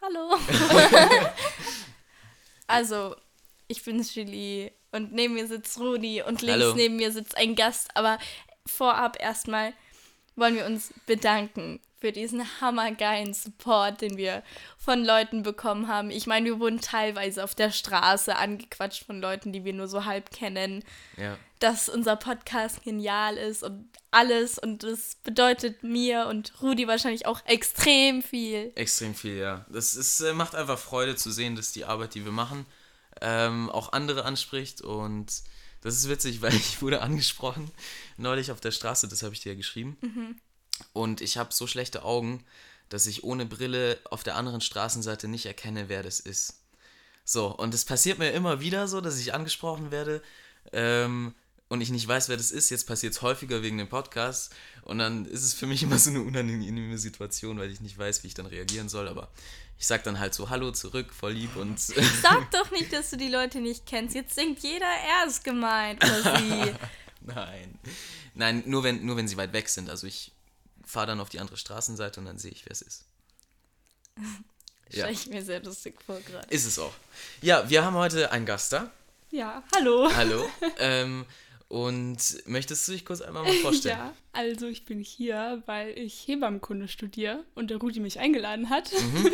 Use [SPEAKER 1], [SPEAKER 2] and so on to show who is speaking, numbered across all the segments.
[SPEAKER 1] Hallo. also, ich bin Julie und neben mir sitzt Rudi und links
[SPEAKER 2] Hallo.
[SPEAKER 1] neben mir sitzt ein Gast. Aber vorab erstmal wollen wir uns bedanken für diesen hammergeilen Support, den wir von Leuten bekommen haben. Ich meine, wir wurden teilweise auf der Straße angequatscht von Leuten, die wir nur so halb kennen,
[SPEAKER 2] Ja.
[SPEAKER 1] dass unser Podcast genial ist und alles. Und das bedeutet mir und Rudi wahrscheinlich auch extrem viel.
[SPEAKER 2] Extrem viel, ja. Das ist, äh, macht einfach Freude zu sehen, dass die Arbeit, die wir machen, ähm, auch andere anspricht. Und das ist witzig, weil ich wurde angesprochen neulich auf der Straße, das habe ich dir ja geschrieben. Und ich habe so schlechte Augen, dass ich ohne Brille auf der anderen Straßenseite nicht erkenne, wer das ist. So, und es passiert mir immer wieder so, dass ich angesprochen werde ähm, und ich nicht weiß, wer das ist. Jetzt passiert es häufiger wegen dem Podcast und dann ist es für mich immer so eine unangenehme Situation, weil ich nicht weiß, wie ich dann reagieren soll. Aber ich sag dann halt so Hallo zurück, voll lieb und
[SPEAKER 1] Sag doch nicht, dass du die Leute nicht kennst. Jetzt denkt jeder, er ist gemeint oder sie.
[SPEAKER 2] nein, nein, nur wenn, nur wenn sie weit weg sind. Also ich fahre dann auf die andere Straßenseite und dann sehe ich, wer es ist. Ja.
[SPEAKER 1] Stell ich mir sehr lustig vor gerade.
[SPEAKER 2] Ist es auch. Ja, wir haben heute einen Gast da.
[SPEAKER 3] Ja, hallo.
[SPEAKER 2] Hallo. ähm, und möchtest du dich kurz einmal mal vorstellen?
[SPEAKER 3] Ja, also ich bin hier, weil ich Hebammenkunde studiere und der Rudi mich eingeladen hat, ein
[SPEAKER 2] Mhm.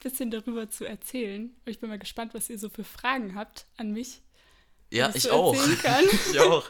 [SPEAKER 3] bisschen darüber zu erzählen. Und ich bin mal gespannt, was ihr so für Fragen habt an mich.
[SPEAKER 2] Ja, ich auch. ich auch.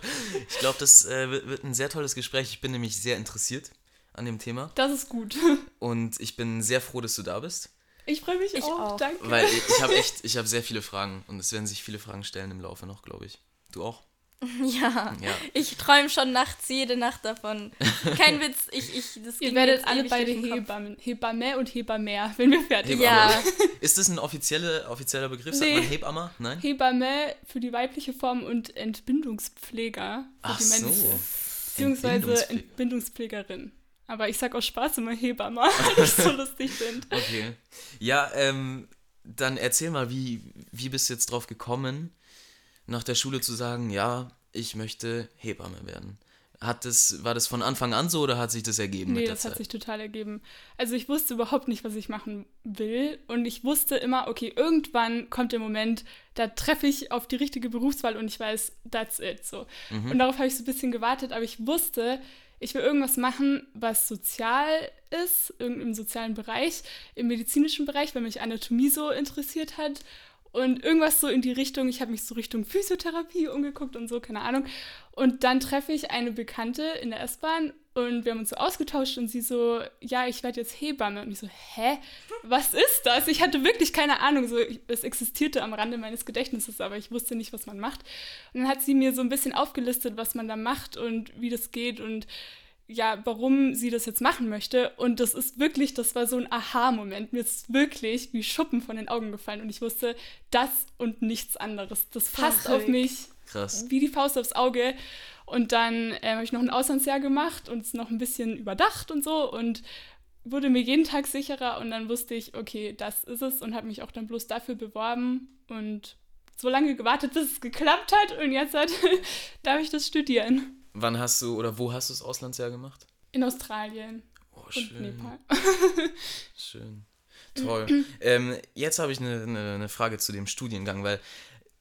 [SPEAKER 2] Ich glaube, das äh, wird ein sehr tolles Gespräch. Ich bin nämlich sehr interessiert an dem Thema
[SPEAKER 3] Das ist gut.
[SPEAKER 2] und ich bin sehr froh, dass du da bist,
[SPEAKER 3] Ich freue mich
[SPEAKER 1] Ich
[SPEAKER 3] auch.
[SPEAKER 1] auch.
[SPEAKER 3] Danke.
[SPEAKER 2] weil ich, ich habe echt, ich habe sehr viele Fragen und es werden sich viele Fragen stellen im Laufe noch, glaube ich. Du auch?
[SPEAKER 1] Ja.
[SPEAKER 2] Ja.
[SPEAKER 1] Ich träume schon nachts jede Nacht davon. Kein Witz, ich, ich, das
[SPEAKER 3] ihr werdet alle beide. Hebammen. Hebamme und Hebammer, wenn wir fertig sind.
[SPEAKER 1] Ja.
[SPEAKER 2] Ist das ein offizielle, offizieller Begriff? Sagt
[SPEAKER 3] Nee.
[SPEAKER 2] man Hebammer? Nein?
[SPEAKER 3] Hebamme für die weibliche Form und Entbindungspfleger für
[SPEAKER 2] Ach
[SPEAKER 3] die
[SPEAKER 2] so.
[SPEAKER 3] Beziehungsweise
[SPEAKER 2] Entbindungspflege.
[SPEAKER 3] Entbindungspflegerin. Aber ich sag aus Spaß immer Hebamme, weil ich so lustig finde.
[SPEAKER 2] Okay. Ja, ähm, dann erzähl mal, wie, wie bist du jetzt drauf gekommen, nach der Schule zu sagen, ja, ich möchte Hebamme werden? Hat das, war das von Anfang an so oder hat sich das ergeben
[SPEAKER 3] Nee,
[SPEAKER 2] mit der
[SPEAKER 3] das
[SPEAKER 2] Zeit?
[SPEAKER 3] hat sich total ergeben. Also ich wusste überhaupt nicht, was ich machen will. Und ich wusste immer, okay, irgendwann kommt der Moment, da treffe ich auf die richtige Berufswahl und ich weiß, that's it. So.
[SPEAKER 2] Mhm.
[SPEAKER 3] Und darauf habe ich so ein bisschen gewartet, aber ich wusste, ich will irgendwas machen, was sozial ist, im sozialen Bereich, im medizinischen Bereich, weil mich Anatomie so interessiert hat. Und irgendwas so in die Richtung, ich habe mich so Richtung Physiotherapie umgeguckt und so, keine Ahnung. Und dann treffe ich eine Bekannte in der S-Bahn und wir haben uns so ausgetauscht und sie so, ja, ich werde jetzt Hebamme. Und ich so, hä? Was ist das? Ich hatte wirklich keine Ahnung. So, es existierte am Rande meines Gedächtnisses, aber ich wusste nicht, was man macht. Und dann hat sie mir so ein bisschen aufgelistet, was man da macht und wie das geht und ja, warum sie das jetzt machen möchte. Und das ist wirklich, das war so ein Aha-Moment. Mir ist wirklich wie Schuppen von den Augen gefallen und ich wusste, das und nichts anderes. Das passt auf mich
[SPEAKER 2] Krass.
[SPEAKER 3] wie die Faust aufs Auge. Und dann ähm, habe ich noch ein Auslandsjahr gemacht und es noch ein bisschen überdacht und so und wurde mir jeden Tag sicherer und dann wusste ich, okay, das ist es und habe mich auch dann bloß dafür beworben und so lange gewartet, bis es geklappt hat und jetzt halt, darf ich das studieren.
[SPEAKER 2] Wann hast du oder wo hast du das Auslandsjahr gemacht?
[SPEAKER 3] In Australien
[SPEAKER 2] Oh,
[SPEAKER 3] und
[SPEAKER 2] schön.
[SPEAKER 3] Nepal.
[SPEAKER 2] Schön. Toll. ähm, jetzt habe ich eine, eine, eine Frage zu dem Studiengang, weil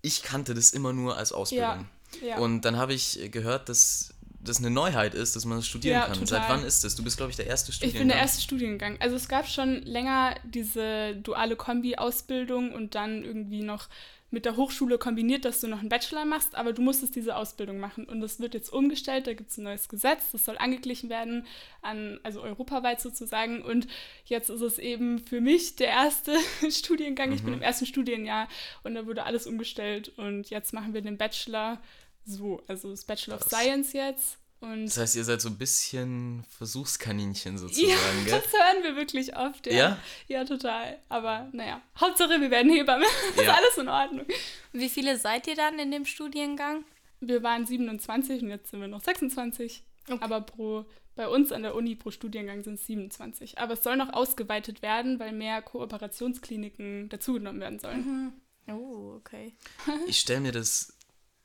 [SPEAKER 2] ich kannte das immer nur als Ausbildung.
[SPEAKER 3] Ja.
[SPEAKER 2] Und dann habe ich gehört, dass das eine Neuheit ist, dass man das studieren
[SPEAKER 3] Ja,
[SPEAKER 2] kann.
[SPEAKER 3] total.
[SPEAKER 2] Seit wann ist das? Du bist, glaube ich, der erste
[SPEAKER 3] Ich
[SPEAKER 2] Studiengang.
[SPEAKER 3] bin der erste Studiengang. Also es gab schon länger diese duale Kombi-Ausbildung und dann irgendwie noch mit der Hochschule kombiniert, dass du noch einen Bachelor machst, aber du musstest diese Ausbildung machen. Und das wird jetzt umgestellt, da gibt es ein neues Gesetz, das soll angeglichen werden, an, also europaweit sozusagen. Und jetzt ist es eben für mich der erste Studiengang. Ich bin
[SPEAKER 2] Mhm.
[SPEAKER 3] im ersten Studienjahr und da wurde alles umgestellt und jetzt machen wir den Bachelor so, also das Bachelor of. Science jetzt. Und
[SPEAKER 2] Das heißt, ihr seid so ein bisschen Versuchskaninchen sozusagen,
[SPEAKER 3] ja,
[SPEAKER 2] gell?
[SPEAKER 3] das hören wir wirklich oft, ja.
[SPEAKER 2] Ja?
[SPEAKER 3] Ja, total. Aber naja, Hauptsache wir werden Hebamme. ist
[SPEAKER 2] Ja.
[SPEAKER 3] alles in Ordnung.
[SPEAKER 1] Wie viele seid ihr dann in dem Studiengang?
[SPEAKER 3] Wir waren 27 und jetzt sind wir noch 26. Aber pro, bei uns an der Uni pro Studiengang sind es 27. Aber es soll noch ausgeweitet werden, weil mehr Kooperationskliniken dazugenommen werden sollen.
[SPEAKER 1] Oh, okay.
[SPEAKER 2] Ich stelle mir das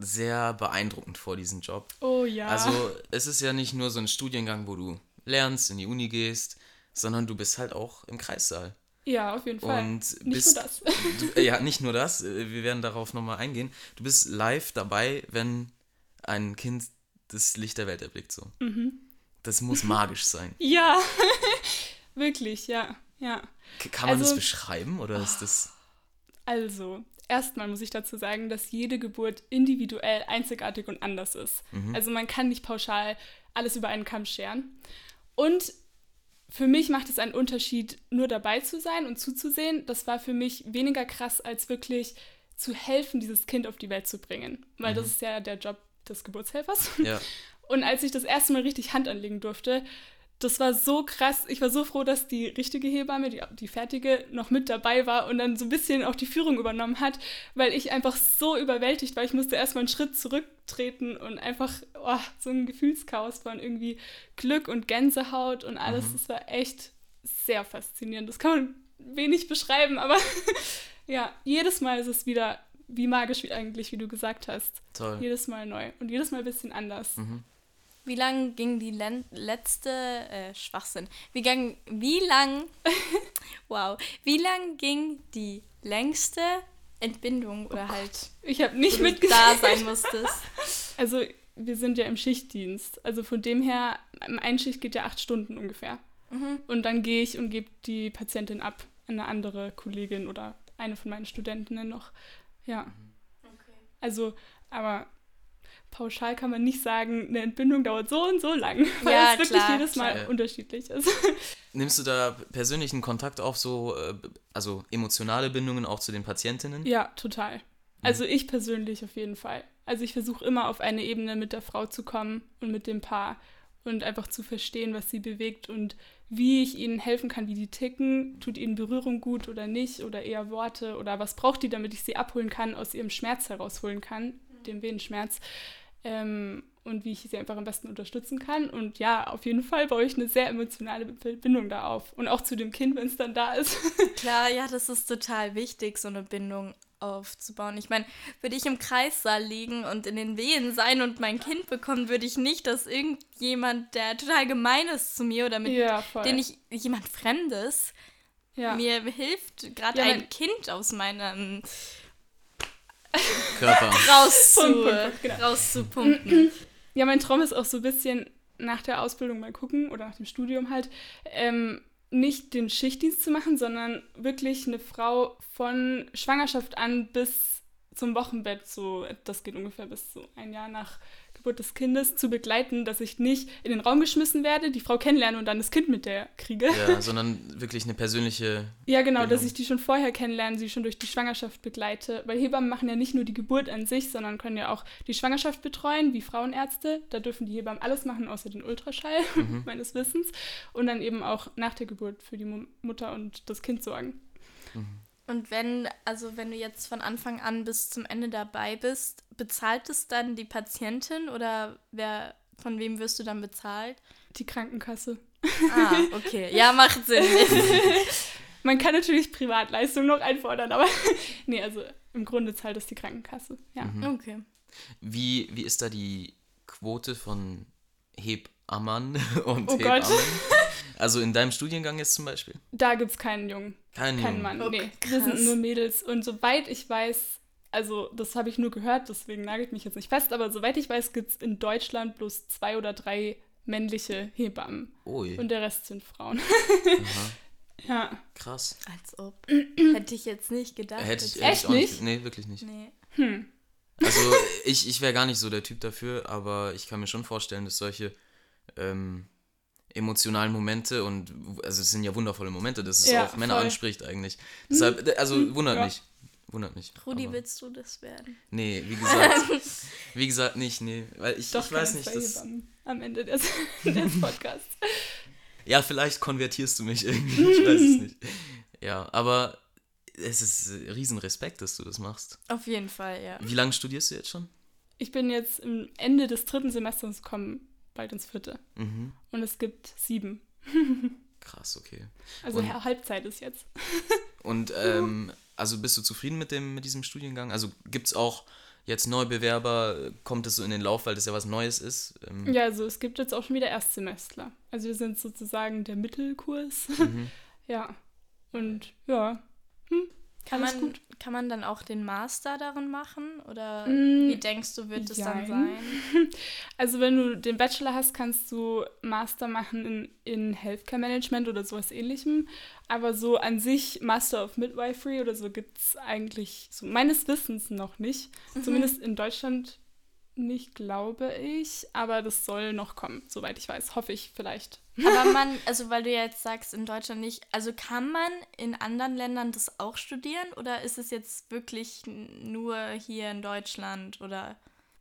[SPEAKER 2] sehr beeindruckend vor, diesen Job.
[SPEAKER 3] Oh ja.
[SPEAKER 2] Also, es ist ja nicht nur so ein Studiengang, wo du lernst, in die Uni gehst, sondern du bist halt auch im Kreissaal.
[SPEAKER 3] Ja, auf jeden Fall.
[SPEAKER 2] Und
[SPEAKER 3] Nicht
[SPEAKER 2] bist,
[SPEAKER 3] nur das.
[SPEAKER 2] Du, äh, ja, nicht nur das, äh, wir werden darauf nochmal eingehen. Du bist live dabei, wenn ein Kind das Licht der Welt erblickt. So.
[SPEAKER 3] Mhm.
[SPEAKER 2] Das muss magisch sein.
[SPEAKER 3] Ja, wirklich, ja. Ja.
[SPEAKER 2] Kann man das
[SPEAKER 3] Also-
[SPEAKER 2] beschreiben oder ist das.
[SPEAKER 3] Also, erstmal muss ich dazu sagen, dass jede Geburt individuell einzigartig und anders ist. Also man kann nicht pauschal alles über einen Kamm scheren. Und für mich macht es einen Unterschied, nur dabei zu sein und zuzusehen. Das war für mich weniger krass, als wirklich zu helfen, dieses Kind auf die Welt zu bringen. Weil das ist ja der Job des Geburtshelfers.
[SPEAKER 2] Ja.
[SPEAKER 3] Und als ich das erste Mal richtig Hand anlegen durfte, das war so krass. Ich war so froh, dass die richtige Hebamme, die, die fertige, noch mit dabei war und dann so ein bisschen auch die Führung übernommen hat, weil ich einfach so überwältigt war. Ich musste erstmal einen Schritt zurücktreten und einfach oh, so ein Gefühlschaos von irgendwie Glück und Gänsehaut und alles. Das war echt sehr faszinierend. Das kann man wenig beschreiben, aber ja, jedes Mal ist es wieder wie magisch wie eigentlich, wie du gesagt hast.
[SPEAKER 2] Toll.
[SPEAKER 3] Jedes Mal neu und jedes Mal ein bisschen anders.
[SPEAKER 1] Wie lang ging die Len letzte äh, Schwachsinn? Wie, gang, wie lang wow, wie lang ging die längste Entbindung oder halt
[SPEAKER 3] Ich habe nicht mitgesehen.
[SPEAKER 1] da sein musstest?
[SPEAKER 3] Also wir sind ja im Schichtdienst. Also von dem her, ein Schicht geht ja acht Stunden ungefähr. Und dann gehe ich und gebe die Patientin ab an eine andere Kollegin oder eine von meinen Studentinnen noch. Ja. Also, aber pauschal kann man nicht sagen, eine Entbindung dauert so und so lang, weil
[SPEAKER 1] Ja,
[SPEAKER 3] es wirklich
[SPEAKER 1] klar,
[SPEAKER 3] jedes Mal
[SPEAKER 2] klar.
[SPEAKER 3] unterschiedlich ist.
[SPEAKER 2] Nimmst du da persönlichen Kontakt auf, so, äh, also emotionale Bindungen auch zu den Patientinnen?
[SPEAKER 3] Ja, total. Also ich persönlich auf jeden Fall. Also ich versuche immer auf eine Ebene mit der Frau zu kommen und mit dem Paar und einfach zu verstehen, was sie bewegt und wie ich ihnen helfen kann, wie die ticken. Tut ihnen Berührung gut oder nicht oder eher Worte oder was braucht die, damit ich sie abholen kann, aus ihrem Schmerz herausholen kann, dem Venenschmerz. Ähm, und wie ich sie einfach am besten unterstützen kann. Und ja, auf jeden Fall baue ich eine sehr emotionale Bindung da auf. Und auch zu dem Kind, wenn es dann da ist.
[SPEAKER 1] Klar, ja, das ist total wichtig, so eine Bindung aufzubauen. Ich meine, würde ich im Kreissaal liegen und in den Wehen sein und mein Kind bekommen, würde ich nicht, dass irgendjemand, der total gemein ist zu mir oder mit
[SPEAKER 3] ja,
[SPEAKER 1] den ich jemand Fremdes
[SPEAKER 3] ja.
[SPEAKER 1] mir hilft, gerade
[SPEAKER 3] Ja,
[SPEAKER 1] ein Kind aus meinem
[SPEAKER 2] Körper.
[SPEAKER 3] Punkt, Punkt, genau.
[SPEAKER 1] rauszupumpen.
[SPEAKER 3] Ja, mein Traum ist auch so ein bisschen nach der Ausbildung mal gucken oder nach dem Studium halt, ähm, nicht den Schichtdienst zu machen, sondern wirklich eine Frau von Schwangerschaft an bis zum Wochenbett, so das geht ungefähr bis so ein Jahr nach Geburt des Kindes, zu begleiten, dass ich nicht in den Raum geschmissen werde, die Frau kennenlerne und dann das Kind mit der kriege.
[SPEAKER 2] Ja, sondern wirklich eine persönliche.
[SPEAKER 3] Ja, genau, dass
[SPEAKER 2] Genau.
[SPEAKER 3] ich die schon vorher kennenlerne, sie schon durch die Schwangerschaft begleite. Weil Hebammen machen ja nicht nur die Geburt an sich, sondern können ja auch die Schwangerschaft betreuen, wie Frauenärzte. Da dürfen die Hebammen alles machen, außer den Ultraschall, meines Wissens. Und dann eben auch nach der Geburt für die Mu- Mutter und das Kind sorgen.
[SPEAKER 1] Und wenn, also wenn du jetzt von Anfang an bis zum Ende dabei bist, bezahlt es dann die Patientin oder wer, von wem wirst du dann bezahlt?
[SPEAKER 3] Die Krankenkasse.
[SPEAKER 1] Ah, okay. Ja, macht Sinn.
[SPEAKER 3] Man kann natürlich Privatleistungen noch einfordern, aber nee, also im Grunde zahlt es die Krankenkasse. Ja.
[SPEAKER 1] Okay.
[SPEAKER 2] Wie, wie ist da die Quote von Hebammen und
[SPEAKER 3] Oh Gott.
[SPEAKER 2] Also in deinem Studiengang jetzt zum Beispiel?
[SPEAKER 3] Da gibt es keinen Jungen.
[SPEAKER 2] Kein
[SPEAKER 3] Kein
[SPEAKER 2] Jungen.
[SPEAKER 3] Mann,
[SPEAKER 1] Oh,
[SPEAKER 3] nee. Wir sind nur Mädels. Und soweit ich weiß, also das habe ich nur gehört, deswegen nagelt mich jetzt nicht fest, aber soweit ich weiß, gibt es in Deutschland bloß zwei oder drei männliche Hebammen.
[SPEAKER 2] Ui,
[SPEAKER 3] Und der Rest sind Frauen. ja.
[SPEAKER 2] krass.
[SPEAKER 1] Als ob. Hätte ich jetzt nicht gedacht.
[SPEAKER 2] Hätte ich,
[SPEAKER 1] Jetzt-
[SPEAKER 2] hätte
[SPEAKER 3] Echt
[SPEAKER 2] ich auch
[SPEAKER 3] nicht?
[SPEAKER 2] Nee, wirklich nicht.
[SPEAKER 1] Nee.
[SPEAKER 2] Also ich, ich wäre gar nicht so der Typ dafür, aber ich kann mir schon vorstellen, dass solche ähm, emotionalen Momente und also es sind ja wundervolle Momente, dass es
[SPEAKER 3] Ja,
[SPEAKER 2] auch Männer
[SPEAKER 3] voll.
[SPEAKER 2] anspricht eigentlich. Deshalb, also wundert
[SPEAKER 3] ja.
[SPEAKER 2] mich. Wundert mich.
[SPEAKER 1] Rudi,
[SPEAKER 2] aber-
[SPEAKER 1] willst du das werden?
[SPEAKER 2] Nee, wie gesagt. wie gesagt, nicht, nee. Weil ich,
[SPEAKER 3] Doch
[SPEAKER 2] ich weiß nicht,
[SPEAKER 3] zwei
[SPEAKER 2] das.
[SPEAKER 3] Hebammen am Ende des, des Podcasts.
[SPEAKER 2] Ja, vielleicht konvertierst du mich irgendwie, ich weiß es nicht. Ja, aber es ist Riesenrespekt, dass du das machst.
[SPEAKER 1] Auf jeden Fall, ja.
[SPEAKER 2] Wie lange studierst du jetzt schon?
[SPEAKER 3] Ich bin jetzt im Ende des dritten Semesters gekommen, bald ins vierte.
[SPEAKER 2] Mhm.
[SPEAKER 3] Und es gibt sieben.
[SPEAKER 2] Krass, okay.
[SPEAKER 3] Also
[SPEAKER 2] Und-
[SPEAKER 3] Halbzeit ist jetzt.
[SPEAKER 2] Und ähm, also bist du zufrieden mit dem mit diesem Studiengang? Also gibt es auch jetzt Neubewerber? Kommt es so in den Lauf, weil das ja was Neues ist? Ähm,
[SPEAKER 3] Ja, also es gibt jetzt auch schon wieder Erstsemestler. Also wir sind sozusagen der Mittelkurs.
[SPEAKER 2] Mhm.
[SPEAKER 3] ja. Und ja, hm,
[SPEAKER 1] Kann
[SPEAKER 3] alles
[SPEAKER 1] man,
[SPEAKER 3] gut.
[SPEAKER 1] kann man dann auch den Master darin machen? Oder
[SPEAKER 3] Mm,
[SPEAKER 1] wie denkst du, wird es dann sein?
[SPEAKER 3] Also wenn du den Bachelor hast, kannst du Master machen in, in Healthcare Management oder sowas ähnlichem. Aber so an sich Master of Midwifery oder so gibt es eigentlich so meines Wissens noch nicht.
[SPEAKER 1] Mhm.
[SPEAKER 3] Zumindest in Deutschland nicht, glaube ich. Aber das soll noch kommen, soweit ich weiß. Hoffe ich vielleicht.
[SPEAKER 1] Aber man, also weil du ja jetzt sagst, in Deutschland nicht, also kann man in anderen Ländern das auch studieren oder ist es jetzt wirklich nur hier in Deutschland oder?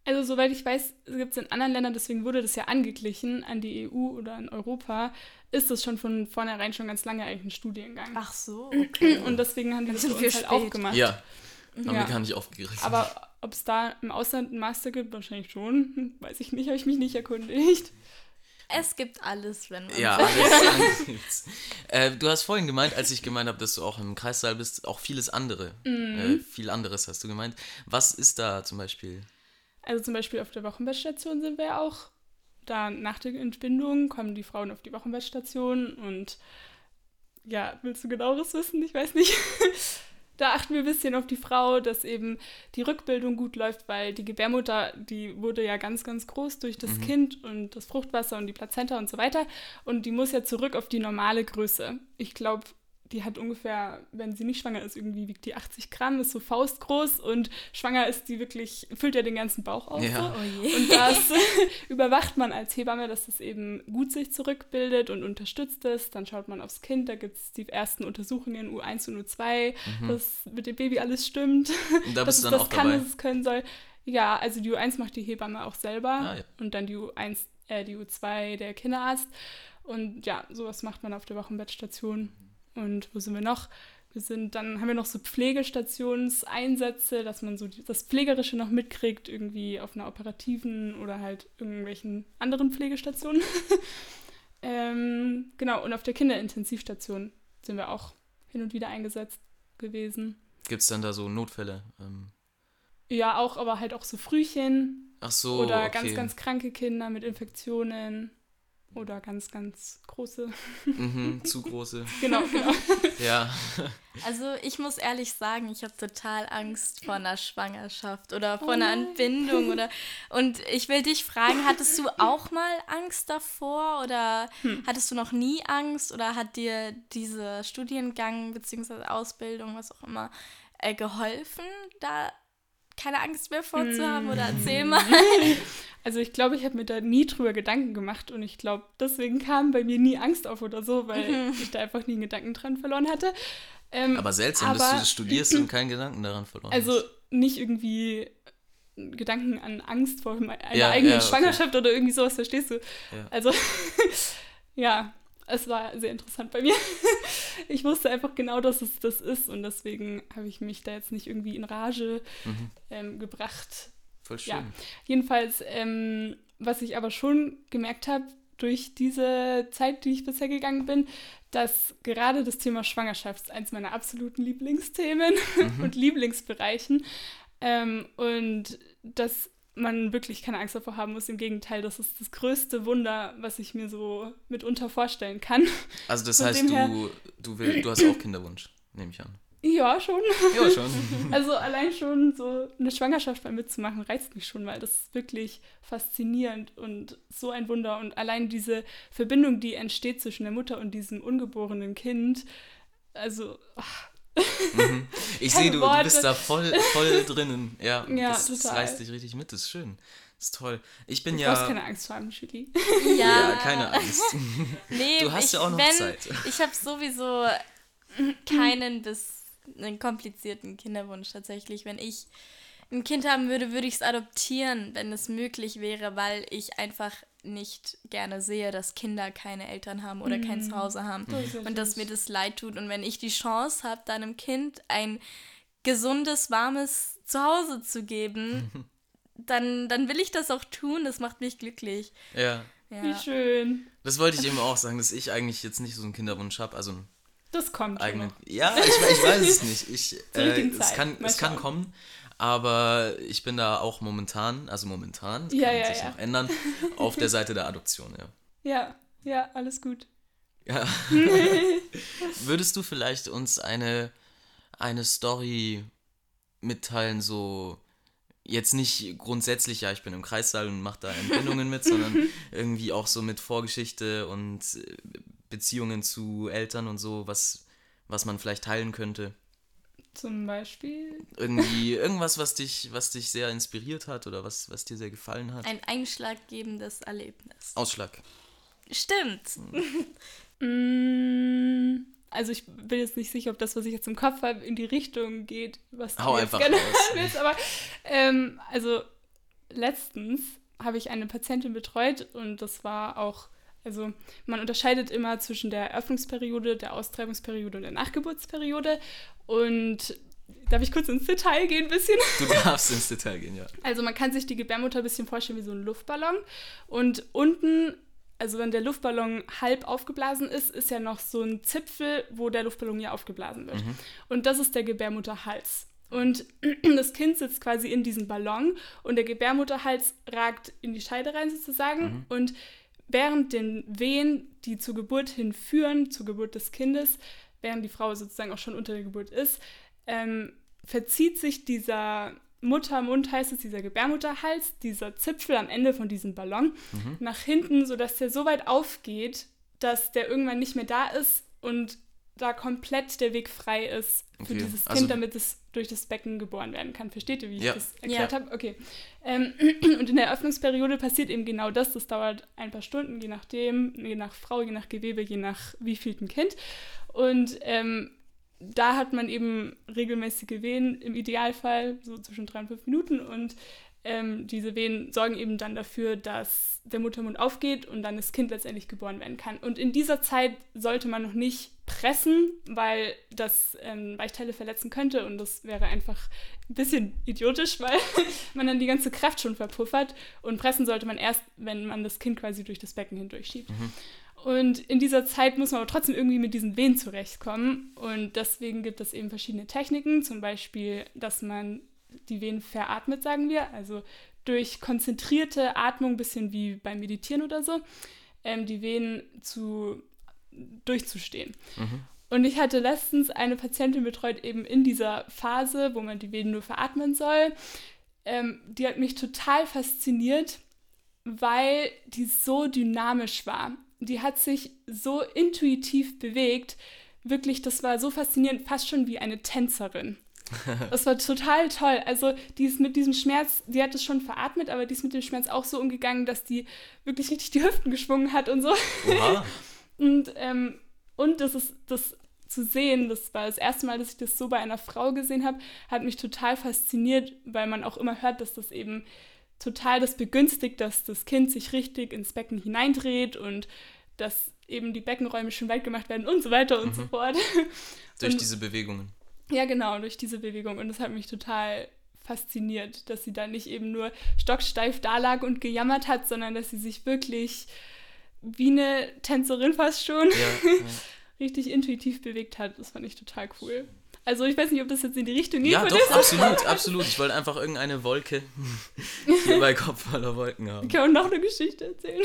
[SPEAKER 3] Also soweit ich weiß, gibt es in anderen Ländern, deswegen wurde das ja angeglichen an die EU oder an Europa, ist das schon von vornherein schon ganz lange eigentlich ein Studiengang.
[SPEAKER 1] Ach so, okay.
[SPEAKER 3] Und deswegen haben die das für
[SPEAKER 1] wir
[SPEAKER 3] uns halt
[SPEAKER 1] spät.
[SPEAKER 3] auch gemacht.
[SPEAKER 2] Ja, haben wir
[SPEAKER 3] Ja.
[SPEAKER 2] gar nicht aufgegriffen.
[SPEAKER 3] Aber ob es da im Ausland einen Master gibt, wahrscheinlich schon. Weiß ich nicht, habe ich mich nicht erkundigt.
[SPEAKER 1] Es gibt alles, wenn man.
[SPEAKER 2] Ja, alles gibt's. Äh, du hast vorhin gemeint, als ich gemeint habe, dass du auch im Kreissaal bist, auch vieles andere. Äh, viel anderes hast du gemeint. Was ist da zum Beispiel?
[SPEAKER 3] Also zum Beispiel auf der Wochenbettstation sind wir ja auch. Da nach der Entbindung kommen die Frauen auf die Wochenbettstation und ja, willst du genaueres wissen? Ich weiß nicht. da achten wir ein bisschen auf die Frau, dass eben die Rückbildung gut läuft, weil die Gebärmutter, die wurde ja ganz, ganz groß durch das Kind und das Fruchtwasser und die Plazenta und so weiter. Und die muss ja zurück auf die normale Größe. Ich glaube, die hat ungefähr, wenn sie nicht schwanger ist, irgendwie wiegt die 80 Gramm, ist so faustgroß und schwanger ist die wirklich, füllt ja den ganzen Bauch auf.
[SPEAKER 2] Ja.
[SPEAKER 3] So.
[SPEAKER 1] Oh.
[SPEAKER 3] Und das überwacht man als Hebamme, dass das eben gut sich zurückbildet und unterstützt es. Dann schaut man aufs Kind, da gibt es die ersten Untersuchungen U1 und U2, dass mit dem Baby alles stimmt,
[SPEAKER 2] Und da
[SPEAKER 3] dass
[SPEAKER 2] bist
[SPEAKER 3] es
[SPEAKER 2] du dann
[SPEAKER 3] das
[SPEAKER 2] auch
[SPEAKER 3] kann,
[SPEAKER 2] dabei.
[SPEAKER 3] dass es können soll. Ja, also die U1 macht die Hebamme auch selber
[SPEAKER 2] Ah, ja.
[SPEAKER 3] und dann die U1, äh, die U2 der Kinderarzt. Und ja, sowas macht man auf der Wochenbettstation. Und wo sind wir noch? Wir sind, dann haben wir noch so Pflegestationseinsätze, dass man so die, das Pflegerische noch mitkriegt, irgendwie auf einer operativen oder halt irgendwelchen anderen Pflegestationen. ähm, genau, und auf der Kinderintensivstation sind wir auch hin und wieder eingesetzt gewesen.
[SPEAKER 2] Gibt es dann da so Notfälle? Ähm,
[SPEAKER 3] Ja, auch, aber halt auch so Frühchen
[SPEAKER 2] ach so,
[SPEAKER 3] oder
[SPEAKER 2] okay.
[SPEAKER 3] ganz, ganz kranke Kinder mit Infektionen oder ganz, ganz große.
[SPEAKER 2] Mhm, zu große.
[SPEAKER 3] Genau, genau.
[SPEAKER 2] Ja.
[SPEAKER 1] Also ich muss ehrlich sagen, ich habe total Angst vor einer Schwangerschaft oder vor
[SPEAKER 3] Oh
[SPEAKER 1] einer. Entbindung oder und ich will dich fragen, hattest du auch mal Angst davor oder
[SPEAKER 3] Hm.
[SPEAKER 1] hattest du noch nie Angst oder hat dir dieser Studiengang bzw. Ausbildung, was auch immer, äh, geholfen, da keine Angst mehr vorzuhaben oder
[SPEAKER 3] Hm.
[SPEAKER 1] erzähl mal.
[SPEAKER 3] Also ich glaube, ich habe mir da nie drüber Gedanken gemacht und ich glaube, deswegen kam bei mir nie Angst auf oder so, weil
[SPEAKER 1] Mhm.
[SPEAKER 3] ich da einfach nie einen Gedanken dran verloren hatte. Ähm,
[SPEAKER 2] Aber seltsam, dass
[SPEAKER 3] aber-
[SPEAKER 2] du das studierst und keinen Gedanken daran verloren
[SPEAKER 3] Also
[SPEAKER 2] hast.
[SPEAKER 3] nicht irgendwie Gedanken an Angst vor einer
[SPEAKER 2] Ja,
[SPEAKER 3] eigenen
[SPEAKER 2] ja, okay.
[SPEAKER 3] Schwangerschaft oder irgendwie sowas, verstehst du?
[SPEAKER 2] Ja.
[SPEAKER 3] Also ja, es war sehr interessant bei mir. Ich wusste einfach genau, dass es das ist und deswegen habe ich mich da jetzt nicht irgendwie in Rage
[SPEAKER 2] Mhm.
[SPEAKER 3] ähm, gebracht.
[SPEAKER 2] Voll schön.
[SPEAKER 3] Ja, jedenfalls, ähm, was ich aber schon gemerkt habe durch diese Zeit, die ich bisher gegangen bin, dass gerade das Thema Schwangerschaft ist eins meiner absoluten Lieblingsthemen und Lieblingsbereichen. Ähm, und dass man wirklich keine Angst davor haben muss. Im Gegenteil, das ist das größte Wunder, was ich mir so mitunter vorstellen kann.
[SPEAKER 2] Also das
[SPEAKER 3] Von
[SPEAKER 2] heißt,
[SPEAKER 3] her-
[SPEAKER 2] du, du, will, du hast auch Kinderwunsch, nehme ich an.
[SPEAKER 3] Ja, schon.
[SPEAKER 2] Ja, schon.
[SPEAKER 3] Also allein schon so eine Schwangerschaft mal mitzumachen, reizt mich schon, weil das ist wirklich faszinierend und so ein Wunder. Und allein diese Verbindung, die entsteht zwischen der Mutter und diesem ungeborenen Kind, also
[SPEAKER 2] Mhm. Ich sehe, du, du bist da voll, voll drinnen. Ja,
[SPEAKER 3] Ja,
[SPEAKER 2] das, das
[SPEAKER 3] total.
[SPEAKER 2] reißt dich richtig mit, das ist schön. Das ist toll. Ich bin
[SPEAKER 3] du
[SPEAKER 2] ja...
[SPEAKER 3] brauchst keine Angst vor haben, Julie.
[SPEAKER 2] ja, keine Angst.
[SPEAKER 1] Nee,
[SPEAKER 2] Du hast
[SPEAKER 1] ich,
[SPEAKER 2] ja auch noch
[SPEAKER 1] wenn,
[SPEAKER 2] Zeit.
[SPEAKER 1] Ich habe sowieso keinen bis einen komplizierten Kinderwunsch tatsächlich. Wenn ich ein Kind haben würde, würde ich es adoptieren, wenn es möglich wäre, weil ich einfach nicht gerne sehe, dass Kinder keine Eltern haben oder kein Zuhause haben
[SPEAKER 3] Das
[SPEAKER 1] und dass mir das leid tut. Und wenn ich die Chance habe, deinem Kind ein gesundes, warmes Zuhause zu geben, dann, dann will ich das auch tun. Das macht mich glücklich.
[SPEAKER 2] Ja,
[SPEAKER 1] Ja.
[SPEAKER 3] Wie schön.
[SPEAKER 2] das wollte ich eben auch sagen, dass ich eigentlich jetzt nicht so einen Kinderwunsch habe, also
[SPEAKER 3] Das kommt schon
[SPEAKER 2] eigenen...
[SPEAKER 3] noch.
[SPEAKER 2] Ja, ich, ich weiß es nicht. Ich, äh, es kann,
[SPEAKER 3] Mal
[SPEAKER 2] es kann kommen, aber ich bin da auch momentan, also momentan, das
[SPEAKER 3] Ja,
[SPEAKER 2] kann
[SPEAKER 3] ja,
[SPEAKER 2] sich
[SPEAKER 3] ja.
[SPEAKER 2] noch ändern, auf der Seite der Adoption, ja.
[SPEAKER 3] Ja, ja, alles gut.
[SPEAKER 2] Ja. Würdest du vielleicht uns eine, eine Story mitteilen, so jetzt nicht grundsätzlich, ja, ich bin im Kreissaal und mache da Entbindungen mit, sondern irgendwie auch so mit Vorgeschichte und äh, Beziehungen zu Eltern und so, was, was man vielleicht teilen könnte.
[SPEAKER 3] Zum Beispiel.
[SPEAKER 2] Irgendwie irgendwas, was dich, was dich sehr inspiriert hat oder was, was dir sehr gefallen hat.
[SPEAKER 1] Ein einschlaggebendes Erlebnis.
[SPEAKER 2] Ausschlag.
[SPEAKER 1] Stimmt.
[SPEAKER 3] Mm, Also ich bin jetzt nicht sicher, ob das, was ich jetzt im Kopf habe, in die Richtung geht, was du
[SPEAKER 2] Hau
[SPEAKER 3] jetzt
[SPEAKER 2] einfach
[SPEAKER 3] gerne hören willst. Aber ähm, also letztens habe ich eine Patientin betreut und das war auch, also man unterscheidet immer zwischen der Eröffnungsperiode, der Austreibungsperiode und der Nachgeburtsperiode. Und darf ich kurz ins Detail gehen ein bisschen?
[SPEAKER 2] Du darfst ins Detail gehen, ja.
[SPEAKER 3] Also man kann sich die Gebärmutter ein bisschen vorstellen wie so ein Luftballon. Und unten, also wenn der Luftballon halb aufgeblasen ist, ist ja noch so ein Zipfel, wo der Luftballon ja aufgeblasen wird. Und das ist der Gebärmutterhals. Und das Kind sitzt quasi in diesem Ballon und der Gebärmutterhals ragt in die Scheide rein sozusagen. Und während den Wehen, die zur Geburt hinführen, zur Geburt des Kindes, während die Frau sozusagen auch schon unter der Geburt ist, ähm, verzieht sich dieser Muttermund, heißt es, dieser Gebärmutterhals, dieser Zipfel am Ende von diesem Ballon, nach hinten, sodass der so weit aufgeht, dass der irgendwann nicht mehr da ist und da komplett der Weg frei ist für
[SPEAKER 2] Okay,
[SPEAKER 3] dieses Kind,
[SPEAKER 2] also-
[SPEAKER 3] damit es durch das Becken geboren werden kann. Versteht ihr, wie ich
[SPEAKER 2] Ja.
[SPEAKER 3] das erklärt
[SPEAKER 1] Ja.
[SPEAKER 3] habe? Okay. Ähm, und in der Eröffnungsperiode passiert eben genau das. Das dauert ein paar Stunden, je nachdem, je nach Frau, je nach Gewebe, je nach wievielten Kind. Und ähm, da hat man eben regelmäßige Wehen im Idealfall, so zwischen drei und fünf Minuten. Und ähm, diese Wehen sorgen eben dann dafür, dass der Muttermund aufgeht und dann das Kind letztendlich geboren werden kann. Und in dieser Zeit sollte man noch nicht pressen, weil das ähm, Weichteile verletzen könnte und das wäre einfach ein bisschen idiotisch, weil man dann die ganze Kraft schon verpuffert. Und pressen sollte man erst, wenn man das Kind quasi durch das Becken hindurch schiebt. Und in dieser Zeit muss man aber trotzdem irgendwie mit diesen Wehen zurechtkommen. Und deswegen gibt es eben verschiedene Techniken, zum Beispiel, dass man die Wehen veratmet, sagen wir, also durch konzentrierte Atmung, bisschen wie beim Meditieren oder so, ähm, die Wehen zu durchzustehen. Und ich hatte letztens eine Patientin betreut, eben in dieser Phase, wo man die Venen nur veratmen soll. Ähm, die hat mich total fasziniert, weil die so dynamisch war. Die hat sich so intuitiv bewegt. Wirklich, das war so faszinierend, fast schon wie eine Tänzerin. Das war total toll. Also, die ist mit diesem Schmerz, die hat es schon veratmet, aber die ist mit dem Schmerz auch so umgegangen, dass die wirklich richtig die Hüften geschwungen hat und so.
[SPEAKER 2] Oha.
[SPEAKER 3] Und, ähm, und das ist das zu sehen, das war das erste Mal, dass ich das so bei einer Frau gesehen habe, hat mich total fasziniert, weil man auch immer hört, dass das eben total das begünstigt, dass das Kind sich richtig ins Becken hineindreht und dass eben die Beckenräume schon weit gemacht werden und so weiter und so fort.
[SPEAKER 2] Durch
[SPEAKER 3] Und-
[SPEAKER 2] diese Bewegungen.
[SPEAKER 3] Ja, genau, durch diese Bewegung. Und das hat mich total fasziniert, dass sie da nicht eben nur stocksteif da lag und gejammert hat, sondern dass sie sich wirklich wie eine Tänzerin fast schon
[SPEAKER 2] Ja, ja.
[SPEAKER 3] richtig intuitiv bewegt hat. Das fand ich total cool. Also ich weiß nicht, ob das jetzt in die Richtung geht.
[SPEAKER 2] ja doch,
[SPEAKER 3] dem-
[SPEAKER 2] absolut, absolut. Ich wollte einfach irgendeine Wolke hier bei Kopf voller Wolken haben.
[SPEAKER 3] Ich kann auch noch eine Geschichte erzählen.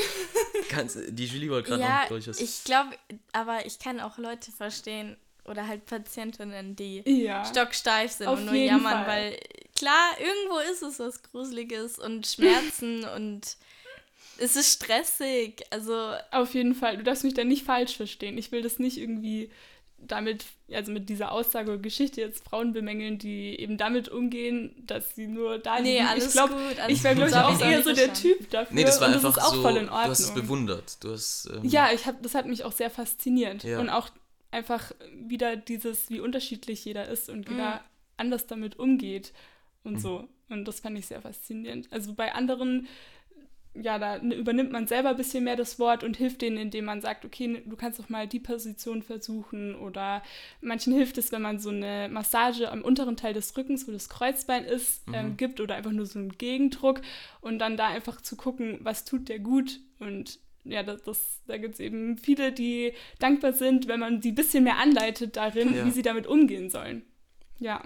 [SPEAKER 2] Kannst, die Julie wollte gerade
[SPEAKER 1] Ja,
[SPEAKER 2] noch durchaus.
[SPEAKER 1] ich glaube, aber ich kann auch Leute verstehen oder halt Patientinnen, die
[SPEAKER 3] Ja.
[SPEAKER 1] stocksteif sind
[SPEAKER 3] Auf
[SPEAKER 1] und nur jammern,
[SPEAKER 3] Fall.
[SPEAKER 1] weil klar, irgendwo ist es was Gruseliges und Schmerzen und es ist stressig. Also
[SPEAKER 3] Auf jeden Fall. Du darfst mich da nicht falsch verstehen. Ich will das nicht irgendwie damit, also mit dieser Aussage oder Geschichte jetzt Frauen bemängeln, die eben damit umgehen, dass sie nur da
[SPEAKER 1] Nee,
[SPEAKER 3] liegen.
[SPEAKER 1] alles
[SPEAKER 3] ich glaube,
[SPEAKER 1] gut, alles
[SPEAKER 3] ich wäre, glaube ich, auch eher so der. Typ dafür.
[SPEAKER 2] nee, das war
[SPEAKER 3] und
[SPEAKER 2] einfach
[SPEAKER 3] das ist auch
[SPEAKER 2] so.
[SPEAKER 3] voll in
[SPEAKER 2] Du
[SPEAKER 3] Ordnung.
[SPEAKER 2] hast es bewundert. Du hast. Ähm,
[SPEAKER 3] Ja, ich hab, das hat mich auch sehr fasziniert.
[SPEAKER 2] Ja.
[SPEAKER 3] Und auch einfach wieder dieses, wie unterschiedlich jeder ist und
[SPEAKER 1] Mhm.
[SPEAKER 3] jeder anders damit umgeht und so. Und das fand ich sehr faszinierend. Also bei anderen, ja, da übernimmt man selber ein bisschen mehr das Wort und hilft denen, indem man sagt, okay, du kannst doch mal die Position versuchen. Oder manchen hilft es, wenn man so eine Massage am unteren Teil des Rückens, wo das Kreuzbein ist, ähm, gibt oder einfach nur so einen Gegendruck und dann da einfach zu gucken, was tut der gut und ja, das, das, da gibt es eben viele, die dankbar sind, wenn man sie ein bisschen mehr anleitet darin,
[SPEAKER 2] Ja.
[SPEAKER 3] wie sie damit umgehen sollen. Ja.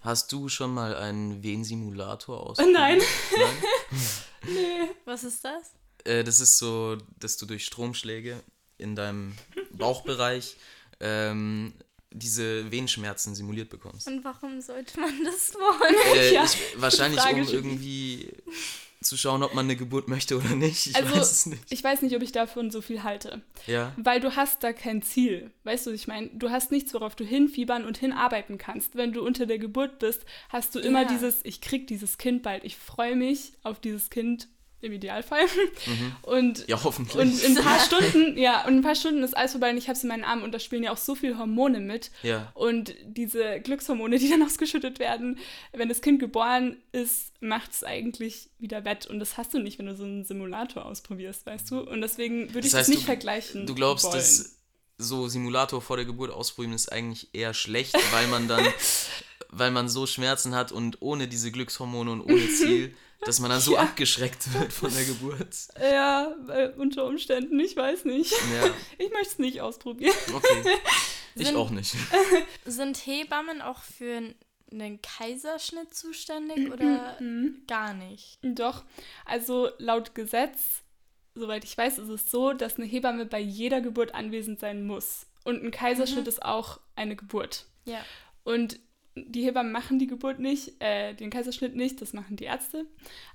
[SPEAKER 2] Hast du schon mal einen Wehensimulator ausprobiert?
[SPEAKER 3] Nein.
[SPEAKER 2] Nein?
[SPEAKER 3] Nee.
[SPEAKER 1] was ist das?
[SPEAKER 2] Äh, das ist so, dass du durch Stromschläge in deinem Bauchbereich ähm, diese Wehenschmerzen simuliert bekommst.
[SPEAKER 1] Und warum sollte man das wollen?
[SPEAKER 2] Äh,
[SPEAKER 3] Ja,
[SPEAKER 2] ich, wahrscheinlich, um irgendwie zu schauen, ob man eine Geburt möchte oder nicht. Ich
[SPEAKER 3] Also,
[SPEAKER 2] weiß es nicht.
[SPEAKER 3] ich weiß nicht, ob ich davon so viel halte.
[SPEAKER 2] Ja,
[SPEAKER 3] Weil du hast da kein Ziel. Weißt du, was ich meine? Du hast nichts, worauf du hinfiebern und hinarbeiten kannst. Wenn du unter der Geburt bist, hast du immer
[SPEAKER 1] Ja.
[SPEAKER 3] dieses, ich krieg dieses Kind bald, ich freue mich auf dieses Kind im Idealfall. Und,
[SPEAKER 2] Mhm. ja hoffentlich.
[SPEAKER 3] und in ein paar Stunden, ja, und ein paar Stunden ist alles vorbei und ich habe es in meinen Armen und da spielen ja auch so viele Hormone mit.
[SPEAKER 2] ja,
[SPEAKER 3] Und diese Glückshormone, die dann ausgeschüttet werden, wenn das Kind geboren ist, macht es eigentlich wieder wett. Und das hast du nicht, wenn du so einen Simulator ausprobierst, weißt du? Und deswegen würde ich
[SPEAKER 2] Das
[SPEAKER 3] das
[SPEAKER 2] heißt,
[SPEAKER 3] nicht
[SPEAKER 2] du-
[SPEAKER 3] vergleichen.
[SPEAKER 2] du glaubst,
[SPEAKER 3] wollen.
[SPEAKER 2] dass so Simulator vor der Geburt ausprobieren ist eigentlich eher schlecht, weil man dann, weil man so Schmerzen hat und ohne diese Glückshormone und ohne Ziel, dass man dann so abgeschreckt wird von der Geburt.
[SPEAKER 3] Ja, äh, unter Umständen, ich weiß nicht.
[SPEAKER 2] Ja,
[SPEAKER 3] Ich möchte es nicht ausprobieren.
[SPEAKER 2] okay. Ich
[SPEAKER 1] Sind-
[SPEAKER 2] auch nicht.
[SPEAKER 1] Sind Hebammen auch für einen Kaiserschnitt zuständig oder gar nicht?
[SPEAKER 3] Doch, also laut Gesetz, soweit ich weiß, ist es so, dass eine Hebamme bei jeder Geburt anwesend sein muss. Und ein Kaiserschnitt ist auch eine Geburt.
[SPEAKER 1] Ja.
[SPEAKER 3] Und die Hebammen machen die Geburt nicht, äh, den Kaiserschnitt nicht, das machen die Ärzte.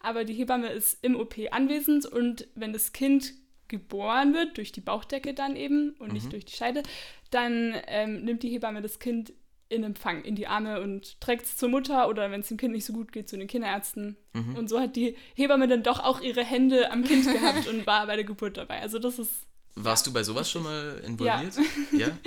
[SPEAKER 3] Aber die Hebamme ist im OP anwesend und wenn das Kind geboren wird, durch die Bauchdecke dann eben und nicht durch die Scheide, dann ähm, nimmt die Hebamme das Kind in Empfang, in die Arme und trägt es zur Mutter oder wenn es dem Kind nicht so gut geht, zu den Kinderärzten. Und so hat die Hebamme dann doch auch ihre Hände am Kind gehabt und war bei der Geburt dabei. Also das ist,
[SPEAKER 2] Warst du bei sowas schon mal involviert? Ja.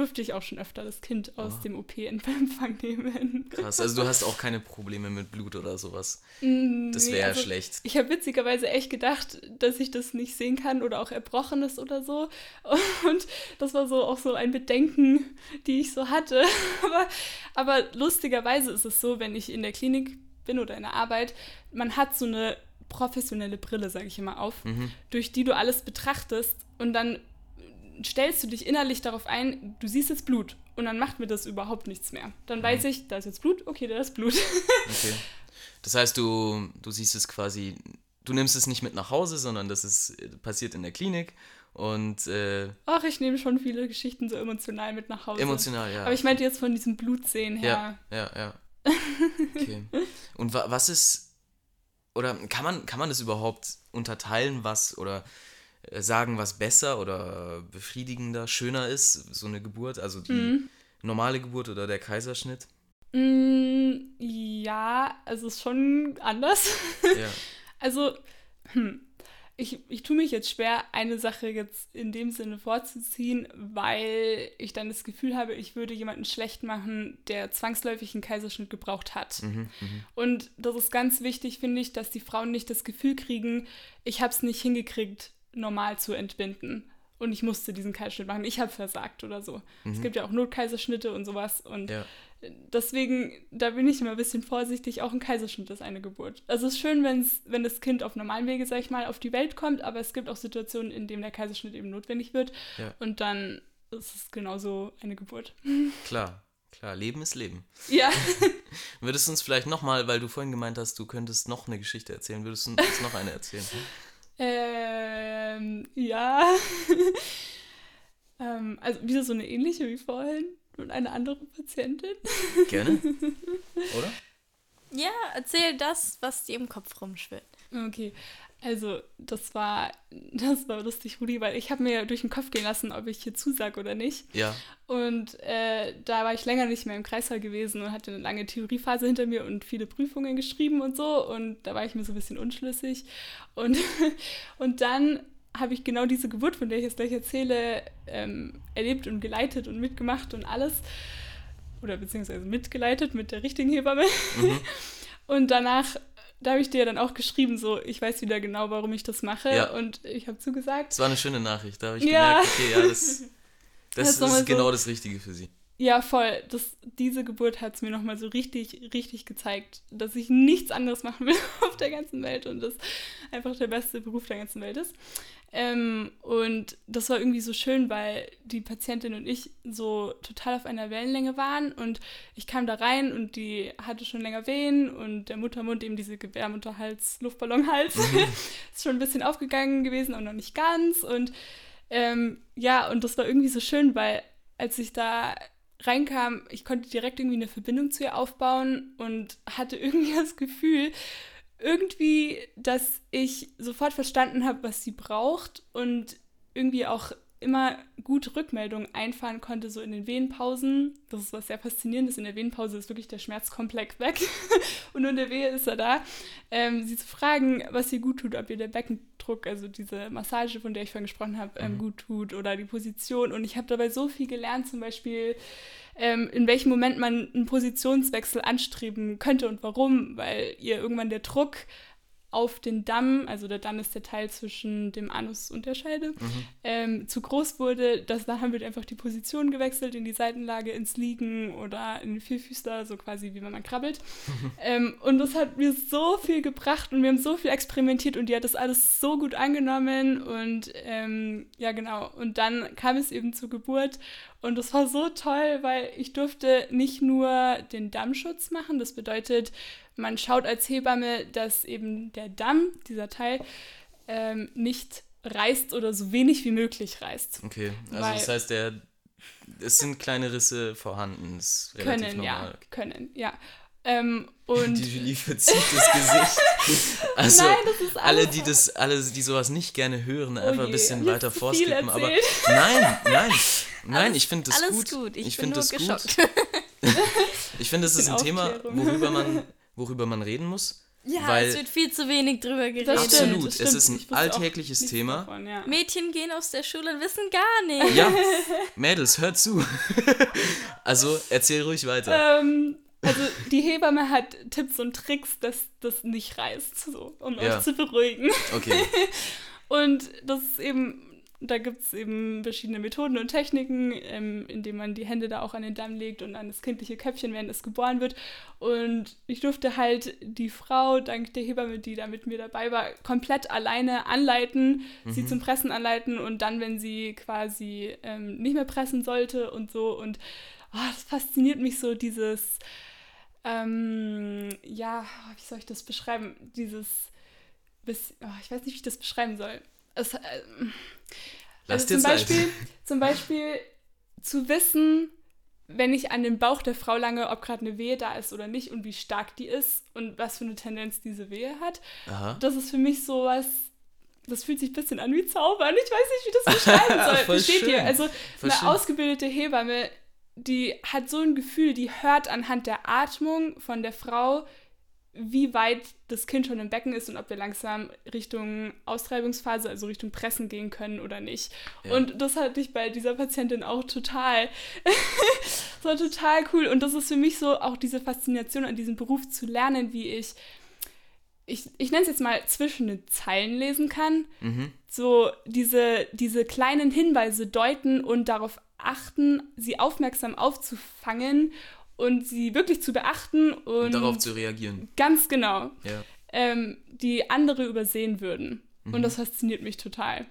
[SPEAKER 3] durfte ich auch schon öfter das Kind aus
[SPEAKER 2] Oh.
[SPEAKER 3] dem OP in Empfang nehmen.
[SPEAKER 2] Krass. Also du hast auch keine Probleme mit Blut oder sowas.
[SPEAKER 3] Mm,
[SPEAKER 2] Das
[SPEAKER 3] nee,
[SPEAKER 2] wäre
[SPEAKER 3] also
[SPEAKER 2] schlecht.
[SPEAKER 3] Ich habe witzigerweise echt gedacht, dass ich das nicht sehen kann oder auch Erbrochenes oder so. Und das war so auch so ein Bedenken, die ich so hatte. Aber, aber lustigerweise ist es so, wenn ich in der Klinik bin oder in der Arbeit, man hat so eine professionelle Brille, sage ich immer, auf,
[SPEAKER 2] Mhm.
[SPEAKER 3] durch die du alles betrachtest und dann stellst du dich innerlich darauf ein, du siehst jetzt Blut und dann macht mir das überhaupt nichts mehr. Dann weiß ich, da ist jetzt Blut, okay, da ist Blut.
[SPEAKER 2] Okay. Das heißt, du, du siehst es quasi, du nimmst es nicht mit nach Hause, sondern das ist passiert in der Klinik und äh,
[SPEAKER 3] Ach, ich nehme schon viele Geschichten so emotional mit nach Hause.
[SPEAKER 2] emotional, ja.
[SPEAKER 3] Aber ich meinte jetzt von diesem Blutsehen her.
[SPEAKER 2] Ja, ja, ja. Okay. Und wa was ist, oder kann man, kann man das überhaupt unterteilen, was, oder sagen, was besser oder befriedigender, schöner ist, so eine Geburt, also die
[SPEAKER 3] Mhm.
[SPEAKER 2] normale Geburt oder der Kaiserschnitt?
[SPEAKER 3] Mm, ja, also es ist schon anders.
[SPEAKER 2] Ja.
[SPEAKER 3] Also, hm, ich, ich tue mich jetzt schwer, eine Sache jetzt in dem Sinne vorzuziehen, weil ich dann das Gefühl habe, ich würde jemanden schlecht machen, der zwangsläufig einen Kaiserschnitt gebraucht hat.
[SPEAKER 2] Mhm, mhm.
[SPEAKER 3] Und das ist ganz wichtig, finde ich, dass die Frauen nicht das Gefühl kriegen, ich habe es nicht hingekriegt, normal zu entbinden. Und ich musste diesen Kaiserschnitt machen. Ich habe versagt oder so. Es gibt ja auch Notkaiserschnitte und sowas. Und
[SPEAKER 2] Ja.
[SPEAKER 3] deswegen, da bin ich immer ein bisschen vorsichtig. Auch ein Kaiserschnitt ist eine Geburt. Also es ist schön, wenn's, wenn das Kind auf normalen Wege, sag ich mal, auf die Welt kommt. Aber es gibt auch Situationen, in denen der Kaiserschnitt eben notwendig wird.
[SPEAKER 2] Ja.
[SPEAKER 3] Und dann ist es genauso eine Geburt.
[SPEAKER 2] Klar, klar, Leben ist Leben.
[SPEAKER 3] Ja.
[SPEAKER 2] Würdest du uns vielleicht nochmal, weil du vorhin gemeint hast, du könntest noch eine Geschichte erzählen, würdest du uns noch eine erzählen?
[SPEAKER 3] Ähm, ja. ähm, also wieder so eine ähnliche wie vorhin und eine andere Patientin.
[SPEAKER 2] Gerne? Oder?
[SPEAKER 1] Ja, erzähl das, was dir im Kopf rumschwirrt.
[SPEAKER 3] Okay, also das war, das war lustig, Rudi, weil ich habe mir durch den Kopf gehen lassen, ob ich hier zusage oder nicht.
[SPEAKER 2] Ja.
[SPEAKER 3] Und äh, da war ich länger nicht mehr im Kreissaal gewesen und hatte eine lange Theoriephase hinter mir und viele Prüfungen geschrieben und so. Und da war ich mir so ein bisschen unschlüssig. Und, und dann habe ich genau diese Geburt, von der ich jetzt gleich erzähle, ähm, erlebt und geleitet und mitgemacht und alles. Oder beziehungsweise mitgeleitet mit der richtigen Hebamme.
[SPEAKER 2] Mhm.
[SPEAKER 3] Und danach, da habe ich dir dann auch geschrieben, so, ich weiß wieder genau, warum ich das mache.
[SPEAKER 2] Ja.
[SPEAKER 3] Und ich habe zugesagt.
[SPEAKER 2] Das war eine schöne Nachricht. Da habe ich
[SPEAKER 3] Ja.
[SPEAKER 2] gemerkt, okay, ja, das, das,
[SPEAKER 3] Das ist
[SPEAKER 2] ist
[SPEAKER 3] nochmal so-
[SPEAKER 2] genau das Richtige für sie.
[SPEAKER 3] Ja, voll. Das, diese Geburt hat es mir nochmal so richtig, richtig gezeigt, dass ich nichts anderes machen will auf der ganzen Welt und das einfach der beste Beruf der ganzen Welt ist. Ähm, und das war irgendwie so schön, weil die Patientin und ich so total auf einer Wellenlänge waren und ich kam da rein und die hatte schon länger Wehen und der Muttermund, eben diese Gebärmutterhals, Luftballonhals, ist schon ein bisschen aufgegangen gewesen und noch nicht ganz und Ähm, ja, und das war irgendwie so schön, weil als ich da reinkam, ich konnte direkt irgendwie eine Verbindung zu ihr aufbauen und hatte irgendwie das Gefühl, irgendwie, dass ich sofort verstanden habe, was sie braucht und irgendwie auch immer gut Rückmeldungen einfahren konnte, so in den Wehenpausen. Das ist was sehr Faszinierendes. In der Wehenpause ist wirklich der Schmerzkomplex weg und nur in der Wehe ist er da. Ähm, sie zu fragen, was ihr gut tut, ob ihr der Beckendruck, also diese Massage, von der ich vorhin gesprochen habe, ähm, mhm. gut tut oder die Position. Und ich habe dabei so viel gelernt, zum Beispiel, ähm, in welchem Moment man einen Positionswechsel anstreben könnte und warum, weil ihr irgendwann der Druck auf den Damm, also der Damm ist der Teil zwischen dem Anus und der Scheide, mhm. ähm, zu groß wurde, dass da haben wir einfach die Position gewechselt in die Seitenlage, ins Liegen oder in den Vierfüßler, so quasi wie wenn man krabbelt. ähm, und das hat mir so viel gebracht und wir haben so viel experimentiert und die hat das alles so gut angenommen und ähm, ja genau. Und dann kam es eben zur Geburt und das war so toll, weil ich durfte nicht nur den Dammschutz machen, das bedeutet, man schaut als Hebamme, dass eben der Damm, dieser Teil, ähm, nicht reißt oder so wenig wie möglich reißt.
[SPEAKER 2] Okay, also Weil das heißt, der, es sind kleine Risse vorhanden. Ist
[SPEAKER 3] relativ können, normal. ja, können, ja. Ähm, und
[SPEAKER 2] die Julie verzieht das Gesicht. Also nein, das ist alle, die das, alle, die sowas nicht gerne hören, oh einfach ein bisschen weiter vorskippen. Aber nein, nein, nein, ich finde das
[SPEAKER 1] alles
[SPEAKER 2] gut.
[SPEAKER 1] Ich,
[SPEAKER 2] ich
[SPEAKER 1] finde das geschockt.
[SPEAKER 2] gut. ich finde, das ist ein Thema, worüber man worüber man reden muss.
[SPEAKER 1] Ja, weil es wird viel zu wenig drüber geredet.
[SPEAKER 2] Absolut, es ist ein alltägliches Thema.
[SPEAKER 1] Davon, ja. Mädchen gehen aus der Schule und wissen gar nicht.
[SPEAKER 2] Ja, Mädels, hört zu. also erzähl ruhig weiter.
[SPEAKER 3] Ähm, also die Hebamme hat Tipps und Tricks, dass das nicht reißt, so, um ja. euch zu beruhigen.
[SPEAKER 2] Okay.
[SPEAKER 3] und das ist eben da gibt es eben verschiedene Methoden und Techniken, ähm, indem man die Hände da auch an den Damm legt und an das kindliche Köpfchen, während es geboren wird. Und ich durfte halt die Frau, dank der Hebamme, die da mit mir dabei war, komplett alleine anleiten, mhm. sie zum Pressen anleiten und dann, wenn sie quasi ähm, nicht mehr pressen sollte und so. Und oh, das fasziniert mich so, dieses, ähm, ja, wie soll ich das beschreiben? Dieses, bis, oh, ich weiß nicht, wie ich das beschreiben soll es, äh, also zum Beispiel, zum Beispiel zu wissen, wenn ich an den Bauch der Frau lange, ob gerade eine Wehe da ist oder nicht und wie stark die ist und was für eine Tendenz diese Wehe hat. Aha. Das ist für mich sowas, das fühlt sich ein bisschen an wie Zaubern. Ich weiß nicht, wie das beschreiben soll. Versteht ihr? Also Voll eine schön. ausgebildete Hebamme, die hat so ein Gefühl, die hört anhand der Atmung von der Frau, wie weit das Kind schon im Becken ist und ob wir langsam Richtung Austreibungsphase, also Richtung Pressen gehen können oder nicht. Ja. Und das hatte ich bei dieser Patientin auch total. war total cool. Und das ist für mich so auch diese Faszination an diesem Beruf zu lernen, wie ich, ich, ich nenne es jetzt mal zwischen den Zeilen lesen kann. Mhm. So diese, diese kleinen Hinweise deuten und darauf achten, sie aufmerksam aufzufangen und sie wirklich zu beachten und, und
[SPEAKER 2] darauf zu reagieren.
[SPEAKER 3] Ganz genau. Ja. Ähm, die andere übersehen würden. Mhm. Und das fasziniert mich total.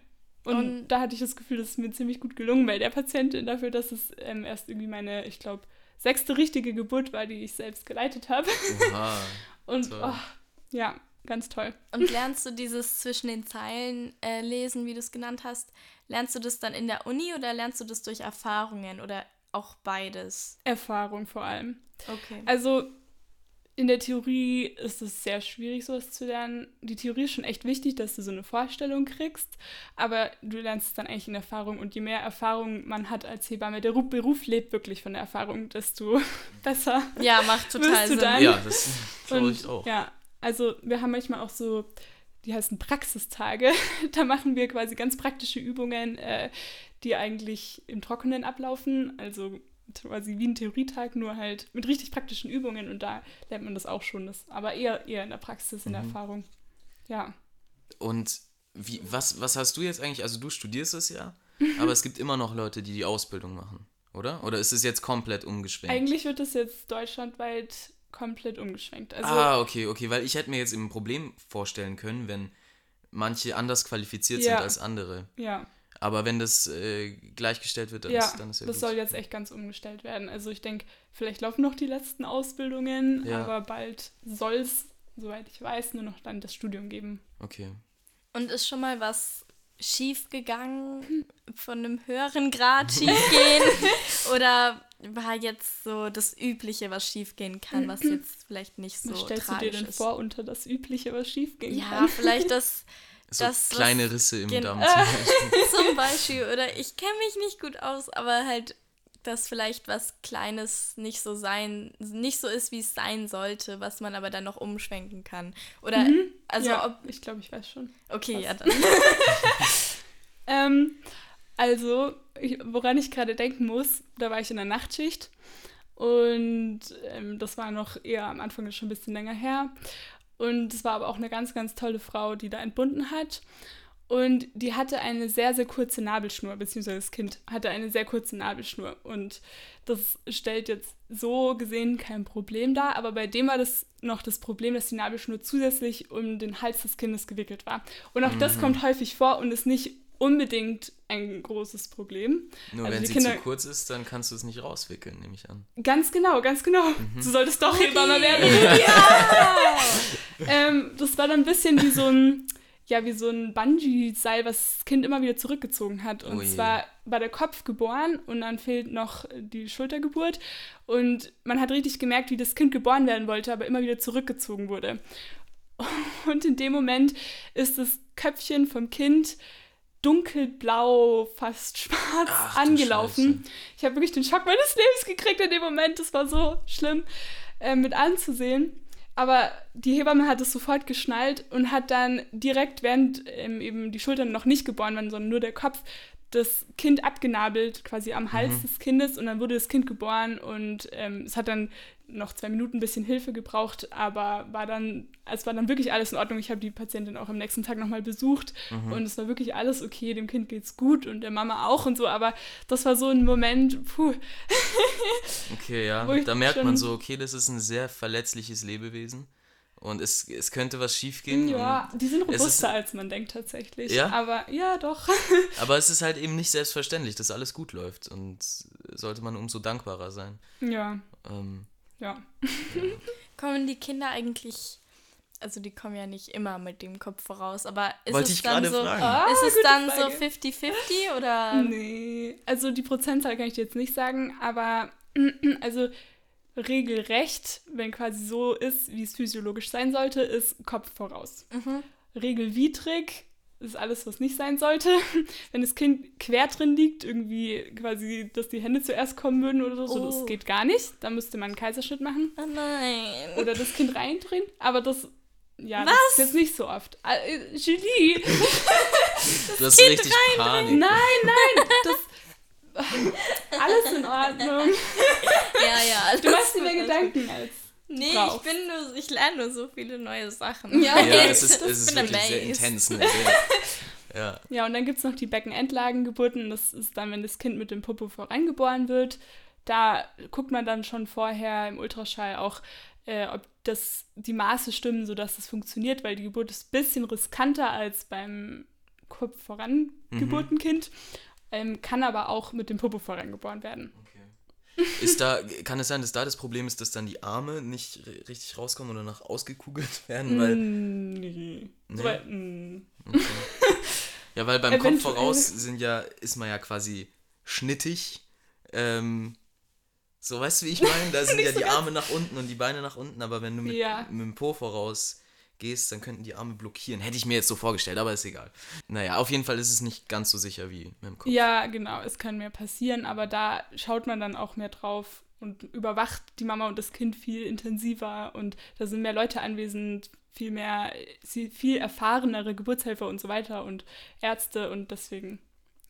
[SPEAKER 3] Und, und, da hatte ich das Gefühl, das ist mir ziemlich gut gelungen bei der Patientin dafür, dass es ähm, erst irgendwie meine, ich glaube, sechste richtige Geburt war, die ich selbst geleitet habe. und oh, ja, ganz toll.
[SPEAKER 1] Und lernst du dieses zwischen den Zeilen äh, lesen, wie du es genannt hast, lernst du das dann in der Uni oder lernst du das durch Erfahrungen oder auch beides.
[SPEAKER 3] Erfahrung vor allem.
[SPEAKER 1] Okay.
[SPEAKER 3] Also in der Theorie ist es sehr schwierig, sowas zu lernen. Die Theorie ist schon echt wichtig, dass du so eine Vorstellung kriegst, aber du lernst es dann eigentlich in Erfahrung. Und je mehr Erfahrung man hat als Hebamme, der Beruf lebt wirklich von der Erfahrung, desto besser.
[SPEAKER 1] Ja, macht total Sinn.
[SPEAKER 2] Dann. Ja, das glaube ich auch.
[SPEAKER 3] Ja, also wir haben manchmal auch so, die heißen Praxistage. da machen wir quasi ganz praktische Übungen, äh, die eigentlich im Trockenen ablaufen. Also quasi wie ein Theorietag, nur halt mit richtig praktischen Übungen und da lernt man das auch schon. Das, aber eher, eher in der Praxis, in der mhm. Erfahrung. Ja.
[SPEAKER 2] Und wie, was, was hast du jetzt eigentlich? Also du studierst es ja, aber es gibt immer noch Leute, die die Ausbildung machen, oder? Oder ist es jetzt komplett umgeschwenkt?
[SPEAKER 3] Eigentlich wird es jetzt deutschlandweit komplett umgeschwenkt. Also,
[SPEAKER 2] ah, okay, okay, weil ich hätte mir jetzt ein Problem vorstellen können, wenn manche anders qualifiziert ja. sind als andere.
[SPEAKER 3] Ja.
[SPEAKER 2] Aber wenn das äh, gleichgestellt wird, dann,
[SPEAKER 3] ja,
[SPEAKER 2] ist, dann ist
[SPEAKER 3] ja das gut. soll jetzt echt ganz umgestellt werden. Also ich denke, vielleicht laufen noch die letzten Ausbildungen, ja. aber bald soll es, soweit ich weiß, nur noch dann das Studium geben.
[SPEAKER 2] Okay.
[SPEAKER 1] Und ist schon mal was schief gegangen, von einem höheren Grad schief gehen? Oder war jetzt so das Übliche, was schief gehen kann, was jetzt vielleicht nicht so
[SPEAKER 3] Was stellst du
[SPEAKER 1] tragisch
[SPEAKER 3] dir denn
[SPEAKER 1] ist?
[SPEAKER 3] vor unter das Übliche, was schief gehen
[SPEAKER 1] Ja,
[SPEAKER 3] kann?
[SPEAKER 1] vielleicht das
[SPEAKER 2] So
[SPEAKER 1] das, was
[SPEAKER 2] kleine Risse im Darm zum Beispiel.
[SPEAKER 1] zum Beispiel. Oder ich kenne mich nicht gut aus, aber halt, dass vielleicht was Kleines nicht so sein, nicht so ist, wie es sein sollte, was man aber dann noch umschwenken kann. Oder, also,
[SPEAKER 3] Mhm. ja,
[SPEAKER 1] ob,
[SPEAKER 3] ich glaube, ich weiß schon.
[SPEAKER 1] okay, ja, dann.
[SPEAKER 3] Ähm, also, woran ich gerade denken muss, da war ich in der Nachtschicht und ähm, das war noch eher am Anfang schon ein bisschen länger her. Und es war aber auch eine ganz, ganz tolle Frau, die da entbunden hat. Und die hatte eine sehr, sehr kurze Nabelschnur, beziehungsweise das Kind hatte eine sehr kurze Nabelschnur. Und das stellt jetzt so gesehen kein Problem dar, aber bei dem war das noch das Problem, dass die Nabelschnur zusätzlich um den Hals des Kindes gewickelt war. Und auch das kommt häufig vor und ist nicht unbedingt ein großes Problem.
[SPEAKER 2] Nur
[SPEAKER 3] Also
[SPEAKER 2] wenn
[SPEAKER 3] die
[SPEAKER 2] sie
[SPEAKER 3] Kinder-
[SPEAKER 2] zu kurz ist, dann kannst du es nicht rauswickeln, nehme ich an.
[SPEAKER 3] Ganz genau, ganz genau.
[SPEAKER 2] Mhm.
[SPEAKER 3] Du solltest doch Hebamme werden. Ja! ähm, das war dann ein bisschen wie so ein, ja, wie so ein Bungee-Seil, was das Kind immer wieder zurückgezogen hat. Und
[SPEAKER 2] Ui.
[SPEAKER 3] zwar war der Kopf geboren und dann fehlt noch die Schultergeburt. Und man hat richtig gemerkt, wie das Kind geboren werden wollte, aber immer wieder zurückgezogen wurde. Und in dem Moment ist das Köpfchen vom Kind dunkelblau, fast schwarz
[SPEAKER 2] Ach,
[SPEAKER 3] angelaufen. Ich habe wirklich den Schock meines Lebens gekriegt in dem Moment. Das war so schlimm äh, mit anzusehen. Aber die Hebamme hat es sofort geschnallt und hat dann direkt, während ähm, eben die Schultern noch nicht geboren waren, sondern nur der Kopf, das Kind abgenabelt, quasi am Hals
[SPEAKER 2] Mhm.
[SPEAKER 3] des Kindes. Und dann wurde das Kind geboren und ähm, es hat dann noch zwei Minuten ein bisschen Hilfe gebraucht, aber war dann, es war dann wirklich alles in Ordnung. Ich habe die Patientin auch am nächsten Tag nochmal besucht
[SPEAKER 2] Mhm.
[SPEAKER 3] und es war wirklich alles okay, dem Kind geht's gut und der Mama auch und so, aber das war so ein Moment, puh,
[SPEAKER 2] Okay, ja. Da merkt man so, okay, das ist ein sehr verletzliches Lebewesen. Und es, es könnte was schiefgehen.
[SPEAKER 3] ja, die sind
[SPEAKER 2] es ist-
[SPEAKER 3] robuster als man denkt tatsächlich.
[SPEAKER 2] Ja?
[SPEAKER 3] Aber ja, doch.
[SPEAKER 2] Aber es ist halt eben nicht selbstverständlich, dass alles gut läuft. Und sollte man umso dankbarer sein.
[SPEAKER 3] ja,
[SPEAKER 2] Ähm,
[SPEAKER 3] ja.
[SPEAKER 1] Kommen die Kinder eigentlich, also die kommen ja nicht immer mit dem Kopf voraus, aber ist
[SPEAKER 2] wollte
[SPEAKER 1] es
[SPEAKER 2] ich
[SPEAKER 1] dann so,
[SPEAKER 2] fragen.
[SPEAKER 3] Ah,
[SPEAKER 1] ist es
[SPEAKER 3] gute
[SPEAKER 1] dann
[SPEAKER 3] Frage.
[SPEAKER 1] so 50-50 oder?
[SPEAKER 3] Nee, also die Prozentzahl kann ich dir jetzt nicht sagen, aber also regelrecht, wenn quasi so ist, wie es physiologisch sein sollte, ist Kopf voraus.
[SPEAKER 1] Mhm.
[SPEAKER 3] Regelwidrig ist alles, was nicht sein sollte. Wenn das Kind quer drin liegt, irgendwie quasi, dass die Hände zuerst kommen würden oder so,
[SPEAKER 1] Oh.
[SPEAKER 3] das geht gar nicht. Da müsste man einen Kaiserschnitt machen
[SPEAKER 1] Oh nein.
[SPEAKER 3] oder das Kind reindrehen. Aber das, ja, das
[SPEAKER 1] Was?
[SPEAKER 3] ist jetzt nicht so oft. Äh, Julie,
[SPEAKER 2] du hast richtig Panik.
[SPEAKER 3] nein, nein, das alles in Ordnung.
[SPEAKER 1] Ja, ja. alles
[SPEAKER 3] Du machst dir mehr. Gedanken als.
[SPEAKER 1] Nee,
[SPEAKER 3] brauchst.
[SPEAKER 1] ich bin nur, ich lerne nur so viele neue Sachen.
[SPEAKER 3] Ja.
[SPEAKER 2] Ja, es ist, es ist wirklich sehr intens. Ne? Ja.
[SPEAKER 3] Ja, und dann gibt es noch die Beckenendlagengeburten. Das ist dann, wenn das Kind mit dem Popo vorangeboren wird. Da guckt man dann schon vorher im Ultraschall auch, äh, ob das, die Maße stimmen, sodass das funktioniert, weil die Geburt ist ein bisschen riskanter als beim Kopf vorangeburten Kind, ähm, kann aber auch mit dem Popo vorangeboren werden.
[SPEAKER 2] Ist da, kann es sein, dass da das Problem ist, dass dann die Arme nicht ri- richtig rauskommen oder nach ausgekugelt werden? Weil,
[SPEAKER 3] Mm, nee.
[SPEAKER 2] Nee?
[SPEAKER 3] Weil, mm.
[SPEAKER 2] okay. Ja, weil beim Kopf
[SPEAKER 3] Eventuell.
[SPEAKER 2] voraus sind ja, ist man ja quasi schnittig. Ähm, so, weißt du, wie ich meine? Da sind ja die Arme nach unten und die Beine nach unten, aber wenn du mit,
[SPEAKER 3] Ja.
[SPEAKER 2] mit dem Po voraus gehst, dann könnten die Arme blockieren. Hätte ich mir jetzt so vorgestellt, aber ist egal. Naja, auf jeden Fall ist es nicht ganz so sicher wie mit dem Kopf.
[SPEAKER 3] Ja, genau, es kann mehr passieren, aber da schaut man dann auch mehr drauf und überwacht die Mama und das Kind viel intensiver und da sind mehr Leute anwesend, viel mehr, viel erfahrenere Geburtshelfer und so weiter und Ärzte und deswegen,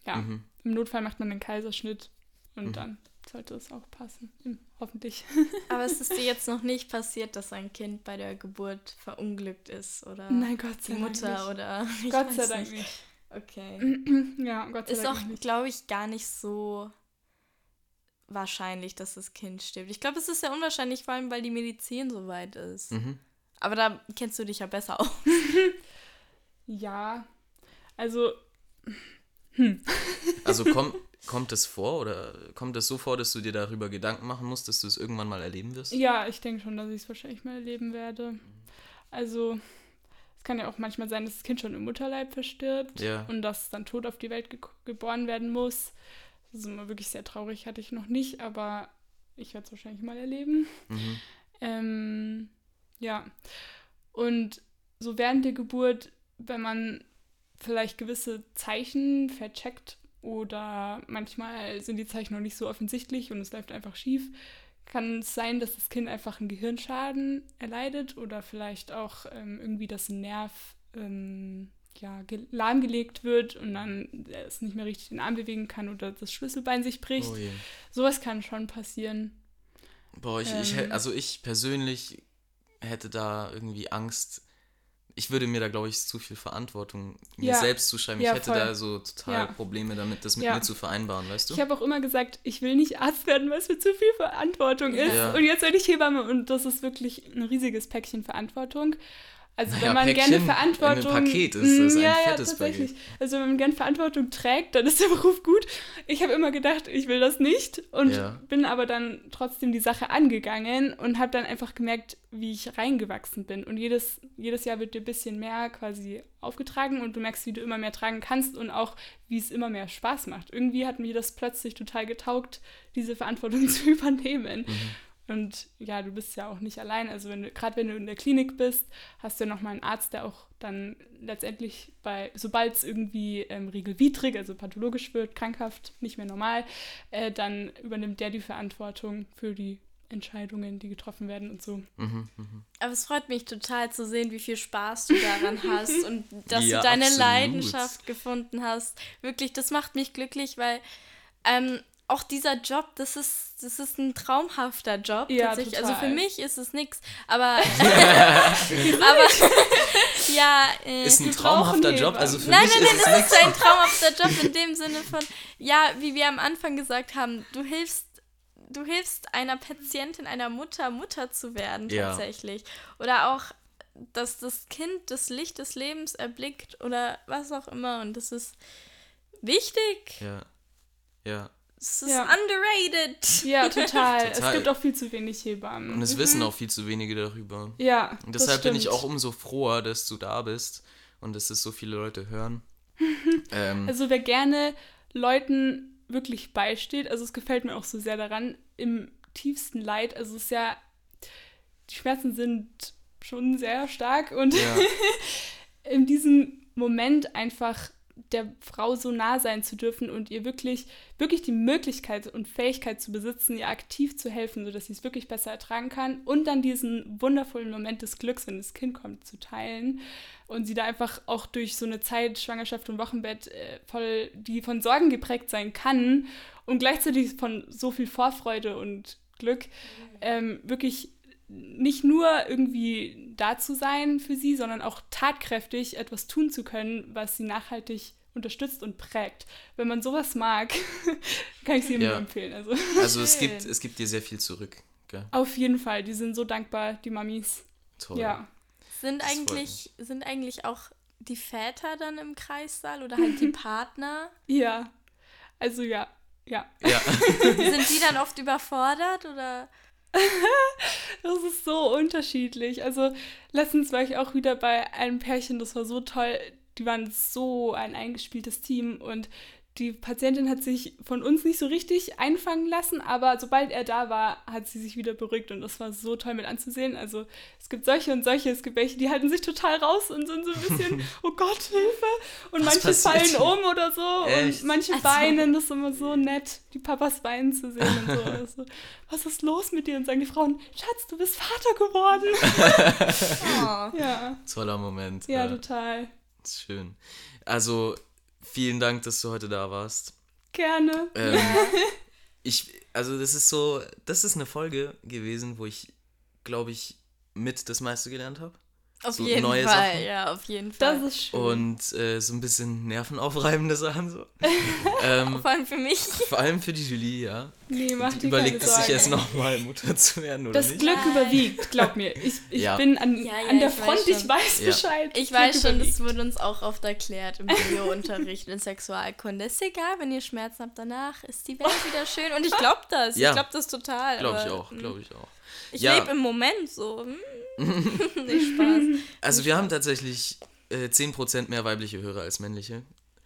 [SPEAKER 3] ja,
[SPEAKER 2] Mhm.
[SPEAKER 3] im Notfall macht man einen Kaiserschnitt und dann sollte es auch passen, Hm, hoffentlich.
[SPEAKER 1] Aber es ist dir jetzt noch nicht passiert, dass ein Kind bei der Geburt verunglückt ist oder
[SPEAKER 3] Nein, Gott
[SPEAKER 1] die
[SPEAKER 3] sei Dank
[SPEAKER 1] Mutter
[SPEAKER 3] nicht.
[SPEAKER 1] oder ich
[SPEAKER 3] Gott sei Dank
[SPEAKER 1] nicht.
[SPEAKER 3] nicht.
[SPEAKER 1] Okay.
[SPEAKER 3] Ja, Gott sei
[SPEAKER 1] Ist
[SPEAKER 3] Dank
[SPEAKER 1] auch,
[SPEAKER 3] nicht.
[SPEAKER 1] glaube ich, gar nicht so wahrscheinlich, dass das Kind stirbt. Ich glaube, es ist sehr unwahrscheinlich, vor allem weil die Medizin so weit ist.
[SPEAKER 2] Mhm.
[SPEAKER 1] Aber da kennst du dich ja besser aus.
[SPEAKER 3] Ja, also
[SPEAKER 2] Also komm, kommt es vor oder kommt es so vor, dass du dir darüber Gedanken machen musst, dass du es irgendwann mal erleben wirst?
[SPEAKER 3] Ja, ich denke schon, dass ich es wahrscheinlich mal erleben werde. Also, Es kann ja auch manchmal sein, dass das Kind schon im Mutterleib verstirbt
[SPEAKER 2] Ja.
[SPEAKER 3] und dass dann tot auf die Welt ge geboren werden muss. Das ist immer wirklich sehr traurig, hatte ich noch nicht, aber ich werde es wahrscheinlich mal erleben.
[SPEAKER 2] Mhm.
[SPEAKER 3] Ähm, ja. Und so während der Geburt, wenn man vielleicht gewisse Zeichen vercheckt oder manchmal sind die Zeichen noch nicht so offensichtlich und es läuft einfach schief, kann es sein, dass das Kind einfach einen Gehirnschaden erleidet oder vielleicht auch ähm, irgendwie das Nerv ähm, ja, ge- lahmgelegt wird und dann es nicht mehr richtig den Arm bewegen kann oder das Schlüsselbein sich bricht.
[SPEAKER 2] Oh je.
[SPEAKER 3] Sowas kann schon passieren.
[SPEAKER 2] Boah, ich, ich,
[SPEAKER 3] Ähm.
[SPEAKER 2] also ich persönlich hätte da irgendwie Angst. Ich würde mir da, glaube ich, zu viel Verantwortung mir
[SPEAKER 3] Ja.
[SPEAKER 2] selbst zuschreiben.
[SPEAKER 3] Ja,
[SPEAKER 2] ich hätte
[SPEAKER 3] voll.
[SPEAKER 2] da so total
[SPEAKER 3] Ja.
[SPEAKER 2] Probleme damit, das mit mir zu vereinbaren, weißt du?
[SPEAKER 3] Ich habe auch immer gesagt, ich will nicht Arzt werden, weil es mir zu viel Verantwortung ist. Und jetzt werde ich Hebamme und das ist wirklich ein riesiges Päckchen Verantwortung. Also wenn man
[SPEAKER 2] Päckchen,
[SPEAKER 3] gerne Verantwortung...
[SPEAKER 2] in einem Paket ist
[SPEAKER 3] Mm,
[SPEAKER 2] ein
[SPEAKER 3] ja, ja,
[SPEAKER 2] fettes
[SPEAKER 3] tatsächlich. Also wenn man gerne Verantwortung trägt, dann ist der Beruf gut. Ich habe immer gedacht, ich will das nicht und
[SPEAKER 2] Ja.
[SPEAKER 3] bin aber dann trotzdem die Sache angegangen und habe dann einfach gemerkt, wie ich reingewachsen bin. Und jedes, jedes Jahr wird dir ein bisschen mehr quasi aufgetragen und du merkst, wie du immer mehr tragen kannst und auch, wie es immer mehr Spaß macht. Irgendwie hat mir das plötzlich total getaugt, diese Verantwortung zu übernehmen. Und ja, du bist ja auch nicht allein. Also wenn du, gerade wenn du in der Klinik bist, hast du ja nochmal einen Arzt, der auch dann letztendlich bei, sobald es irgendwie ähm, regelwidrig, also pathologisch wird, krankhaft, nicht mehr normal, äh, dann übernimmt der die Verantwortung für die Entscheidungen, die getroffen werden und so.
[SPEAKER 2] Mhm, mhm.
[SPEAKER 1] Aber es freut mich total zu sehen, wie viel Spaß du daran hast und dass
[SPEAKER 2] Ja,
[SPEAKER 1] du deine
[SPEAKER 2] absolut.
[SPEAKER 1] Leidenschaft gefunden hast. Wirklich, das macht mich glücklich, weil ähm, auch dieser Job, das ist, das ist ein traumhafter Job.
[SPEAKER 3] Ja,
[SPEAKER 1] tatsächlich. Also für
[SPEAKER 3] total.
[SPEAKER 1] mich ist es nichts. Aber, aber ja, äh,
[SPEAKER 2] Ist ein traumhafter Job, also für
[SPEAKER 1] Nein,
[SPEAKER 2] mich
[SPEAKER 1] nein,
[SPEAKER 2] ist
[SPEAKER 1] nein,
[SPEAKER 2] es
[SPEAKER 1] das ist ein traumhafter Job in dem Sinne von, ja, wie wir am Anfang gesagt haben, du hilfst, du hilfst einer Patientin, einer Mutter, Mutter zu werden
[SPEAKER 2] Ja.
[SPEAKER 1] tatsächlich. Oder auch, dass das Kind das Licht des Lebens erblickt oder was auch immer. Und das ist wichtig.
[SPEAKER 2] Ja, ja.
[SPEAKER 1] Es ist
[SPEAKER 3] Ja.
[SPEAKER 1] underrated.
[SPEAKER 3] Ja, total. Es
[SPEAKER 2] Total.
[SPEAKER 3] gibt auch viel zu wenig Hebammen.
[SPEAKER 2] Und es wissen auch viel zu wenige darüber.
[SPEAKER 3] ja,
[SPEAKER 2] Und
[SPEAKER 3] das
[SPEAKER 2] deshalb bin ich auch umso froher, dass du da bist und dass es so viele Leute hören. ähm,
[SPEAKER 3] Also wer gerne Leuten wirklich beisteht, also es gefällt mir auch so sehr daran, im tiefsten Leid, also es ist ja, die Schmerzen sind schon sehr stark und
[SPEAKER 2] ja,
[SPEAKER 3] in diesem Moment einfach der Frau so nah sein zu dürfen und ihr wirklich, wirklich die Möglichkeit und Fähigkeit zu besitzen, ihr aktiv zu helfen, sodass sie es wirklich besser ertragen kann und dann diesen wundervollen Moment des Glücks, wenn das Kind kommt, zu teilen und sie da einfach auch durch so eine Zeit, Schwangerschaft und Wochenbett, äh, voll, die von Sorgen geprägt sein kann und gleichzeitig von so viel Vorfreude und Glück, ähm, wirklich nicht nur irgendwie da zu sein für sie, sondern auch tatkräftig etwas tun zu können, was sie nachhaltig unterstützt und prägt. Wenn man sowas mag, kann ich sie immer
[SPEAKER 2] Ja.
[SPEAKER 3] nur empfehlen. Also
[SPEAKER 2] also es gibt, es gibt dir sehr viel zurück. Gell?
[SPEAKER 3] auf jeden Fall, die sind so dankbar, die Mamis.
[SPEAKER 2] Toll.
[SPEAKER 3] Ja.
[SPEAKER 1] Sind
[SPEAKER 2] Das
[SPEAKER 1] eigentlich, sind eigentlich auch die Väter dann im Kreissaal oder halt die Partner?
[SPEAKER 3] Ja. Also ja. Ja.
[SPEAKER 2] Ja.
[SPEAKER 1] Sind die dann oft überfordert oder?
[SPEAKER 3] Das ist so unterschiedlich. Also letztens war ich auch wieder bei einem Pärchen, das war so toll. Die waren so ein eingespieltes Team und die Patientin hat sich von uns nicht so richtig einfangen lassen, aber sobald er da war, hat sie sich wieder beruhigt und das war so toll mit anzusehen. Also es gibt solche und solche, es gibt welche, die halten sich total raus und sind so ein bisschen, oh Gott, Hilfe. Und
[SPEAKER 2] Was
[SPEAKER 3] manche fallen
[SPEAKER 2] passiert?
[SPEAKER 3] um oder so
[SPEAKER 2] Echt?
[SPEAKER 3] und manche
[SPEAKER 1] Also-
[SPEAKER 3] weinen, das ist immer so nett, die Papas weinen zu sehen und so. Also, was ist los mit dir? Und sagen die Frauen, Schatz, du bist Vater geworden.
[SPEAKER 1] Oh.
[SPEAKER 3] ja,
[SPEAKER 2] Toller Moment.
[SPEAKER 3] ja,
[SPEAKER 2] äh,
[SPEAKER 3] total.
[SPEAKER 2] ist schön. Also, vielen Dank, dass du heute da warst.
[SPEAKER 3] Gerne.
[SPEAKER 2] Ähm, ich, also das ist so, das ist eine Folge gewesen, wo ich, glaube ich, mit das meiste gelernt habe.
[SPEAKER 1] Auf
[SPEAKER 2] So
[SPEAKER 1] jeden
[SPEAKER 2] neue
[SPEAKER 1] Fall,
[SPEAKER 2] Sachen.
[SPEAKER 1] ja, auf jeden Fall.
[SPEAKER 3] Das ist schön.
[SPEAKER 2] Und äh, so ein bisschen nervenaufreibende Sachen so. ähm,
[SPEAKER 1] Vor allem für mich.
[SPEAKER 2] vor allem für die Julie, ja.
[SPEAKER 3] nee, mach
[SPEAKER 2] Die überlegt es sich jetzt nochmal Mutter zu werden oder
[SPEAKER 3] Das
[SPEAKER 2] nicht.
[SPEAKER 3] Glück
[SPEAKER 1] Nein.
[SPEAKER 3] überwiegt, glaub mir. Ich, ich
[SPEAKER 2] Ja.
[SPEAKER 3] bin an,
[SPEAKER 1] Ja, ja,
[SPEAKER 3] an der
[SPEAKER 1] ich weiß
[SPEAKER 3] Front, ich
[SPEAKER 1] schon.
[SPEAKER 3] weiß
[SPEAKER 2] Ja.
[SPEAKER 3] Bescheid.
[SPEAKER 1] Ich
[SPEAKER 3] Glück
[SPEAKER 1] weiß schon,
[SPEAKER 3] überwiegt.
[SPEAKER 1] das wurde uns auch oft erklärt im Biounterricht in Sexualkunde. Ist egal, wenn ihr Schmerzen habt danach, ist die Welt wieder schön. Und ich glaube das.
[SPEAKER 2] Ja.
[SPEAKER 1] Ich glaube das total.
[SPEAKER 2] Glaube ich
[SPEAKER 1] aber,
[SPEAKER 2] auch, glaube ich auch.
[SPEAKER 1] Ich
[SPEAKER 2] Ja.
[SPEAKER 1] lebe im Moment so. Hm. Nicht Spaß.
[SPEAKER 2] Also wir haben tatsächlich äh, 10% mehr weibliche Hörer als männliche.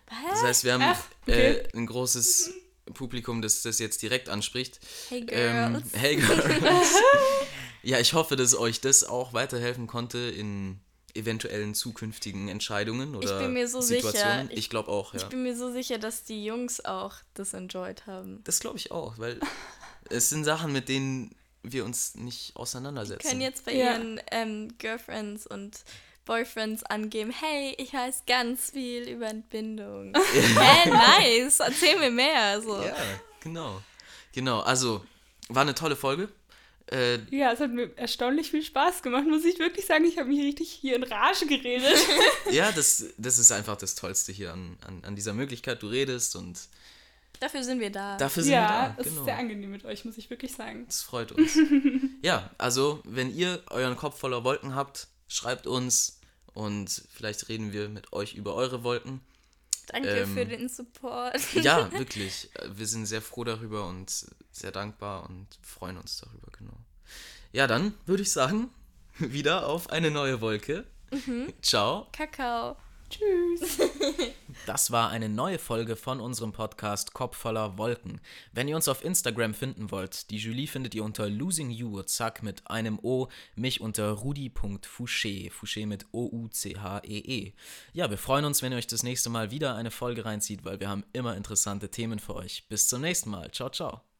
[SPEAKER 2] Das
[SPEAKER 1] Was?
[SPEAKER 2] heißt, wir haben
[SPEAKER 3] Ach, okay.
[SPEAKER 2] äh, ein großes Publikum, das das jetzt direkt anspricht.
[SPEAKER 1] Hey
[SPEAKER 2] Ähm,
[SPEAKER 1] Girls.
[SPEAKER 2] hey Girls. ja, ich hoffe, dass euch das auch weiterhelfen konnte in eventuellen zukünftigen Entscheidungen oder
[SPEAKER 1] bin mir so
[SPEAKER 2] Situationen.
[SPEAKER 1] sicher.
[SPEAKER 2] Ich, glaube auch, ja.
[SPEAKER 1] Ich bin mir so sicher, dass die Jungs auch das enjoyed haben.
[SPEAKER 2] Das glaube ich auch, weil es sind Sachen, mit denen wir uns nicht auseinandersetzen.
[SPEAKER 1] Können jetzt bei
[SPEAKER 3] Ja.
[SPEAKER 1] ihren ähm, Girlfriends und Boyfriends angeben, hey, ich weiß ganz viel über Entbindung. hey, nice, erzähl mir mehr. So.
[SPEAKER 2] Ja, genau. Genau, also war eine tolle Folge. Äh,
[SPEAKER 3] Ja, es hat mir erstaunlich viel Spaß gemacht, muss ich wirklich sagen. Ich habe mich richtig hier in Rage geredet.
[SPEAKER 2] ja, das, das ist einfach das Tollste hier an, an, an dieser Möglichkeit. Du redest und
[SPEAKER 1] Dafür sind wir da.
[SPEAKER 2] dafür sind
[SPEAKER 3] ja,
[SPEAKER 2] wir da.
[SPEAKER 3] es
[SPEAKER 2] Genau.
[SPEAKER 3] ist sehr angenehm mit euch, muss ich wirklich sagen.
[SPEAKER 2] Das freut uns. ja, also wenn ihr euren Kopf voller Wolken habt, schreibt uns und vielleicht reden wir mit euch über eure Wolken.
[SPEAKER 1] Danke
[SPEAKER 2] ähm,
[SPEAKER 1] für den Support.
[SPEAKER 2] Ja, wirklich. Äh, Wir sind sehr froh darüber und sehr dankbar und freuen uns darüber, genau. Ja, dann würde ich sagen, wieder auf eine neue Wolke. Ciao.
[SPEAKER 1] Kakao.
[SPEAKER 3] Tschüss.
[SPEAKER 2] Das war eine neue Folge von unserem Podcast Kopf voller Wolken. Wenn ihr uns auf Instagram finden wollt, die Julie findet ihr unter Losing You, zack, mit einem O, mich unter rudi.fouché, Fouché mit O-U-C-H-E-E. -E. Ja, wir freuen uns, wenn ihr euch das nächste Mal wieder eine Folge reinzieht, weil wir haben immer interessante Themen für euch. Bis zum nächsten Mal. Ciao, ciao.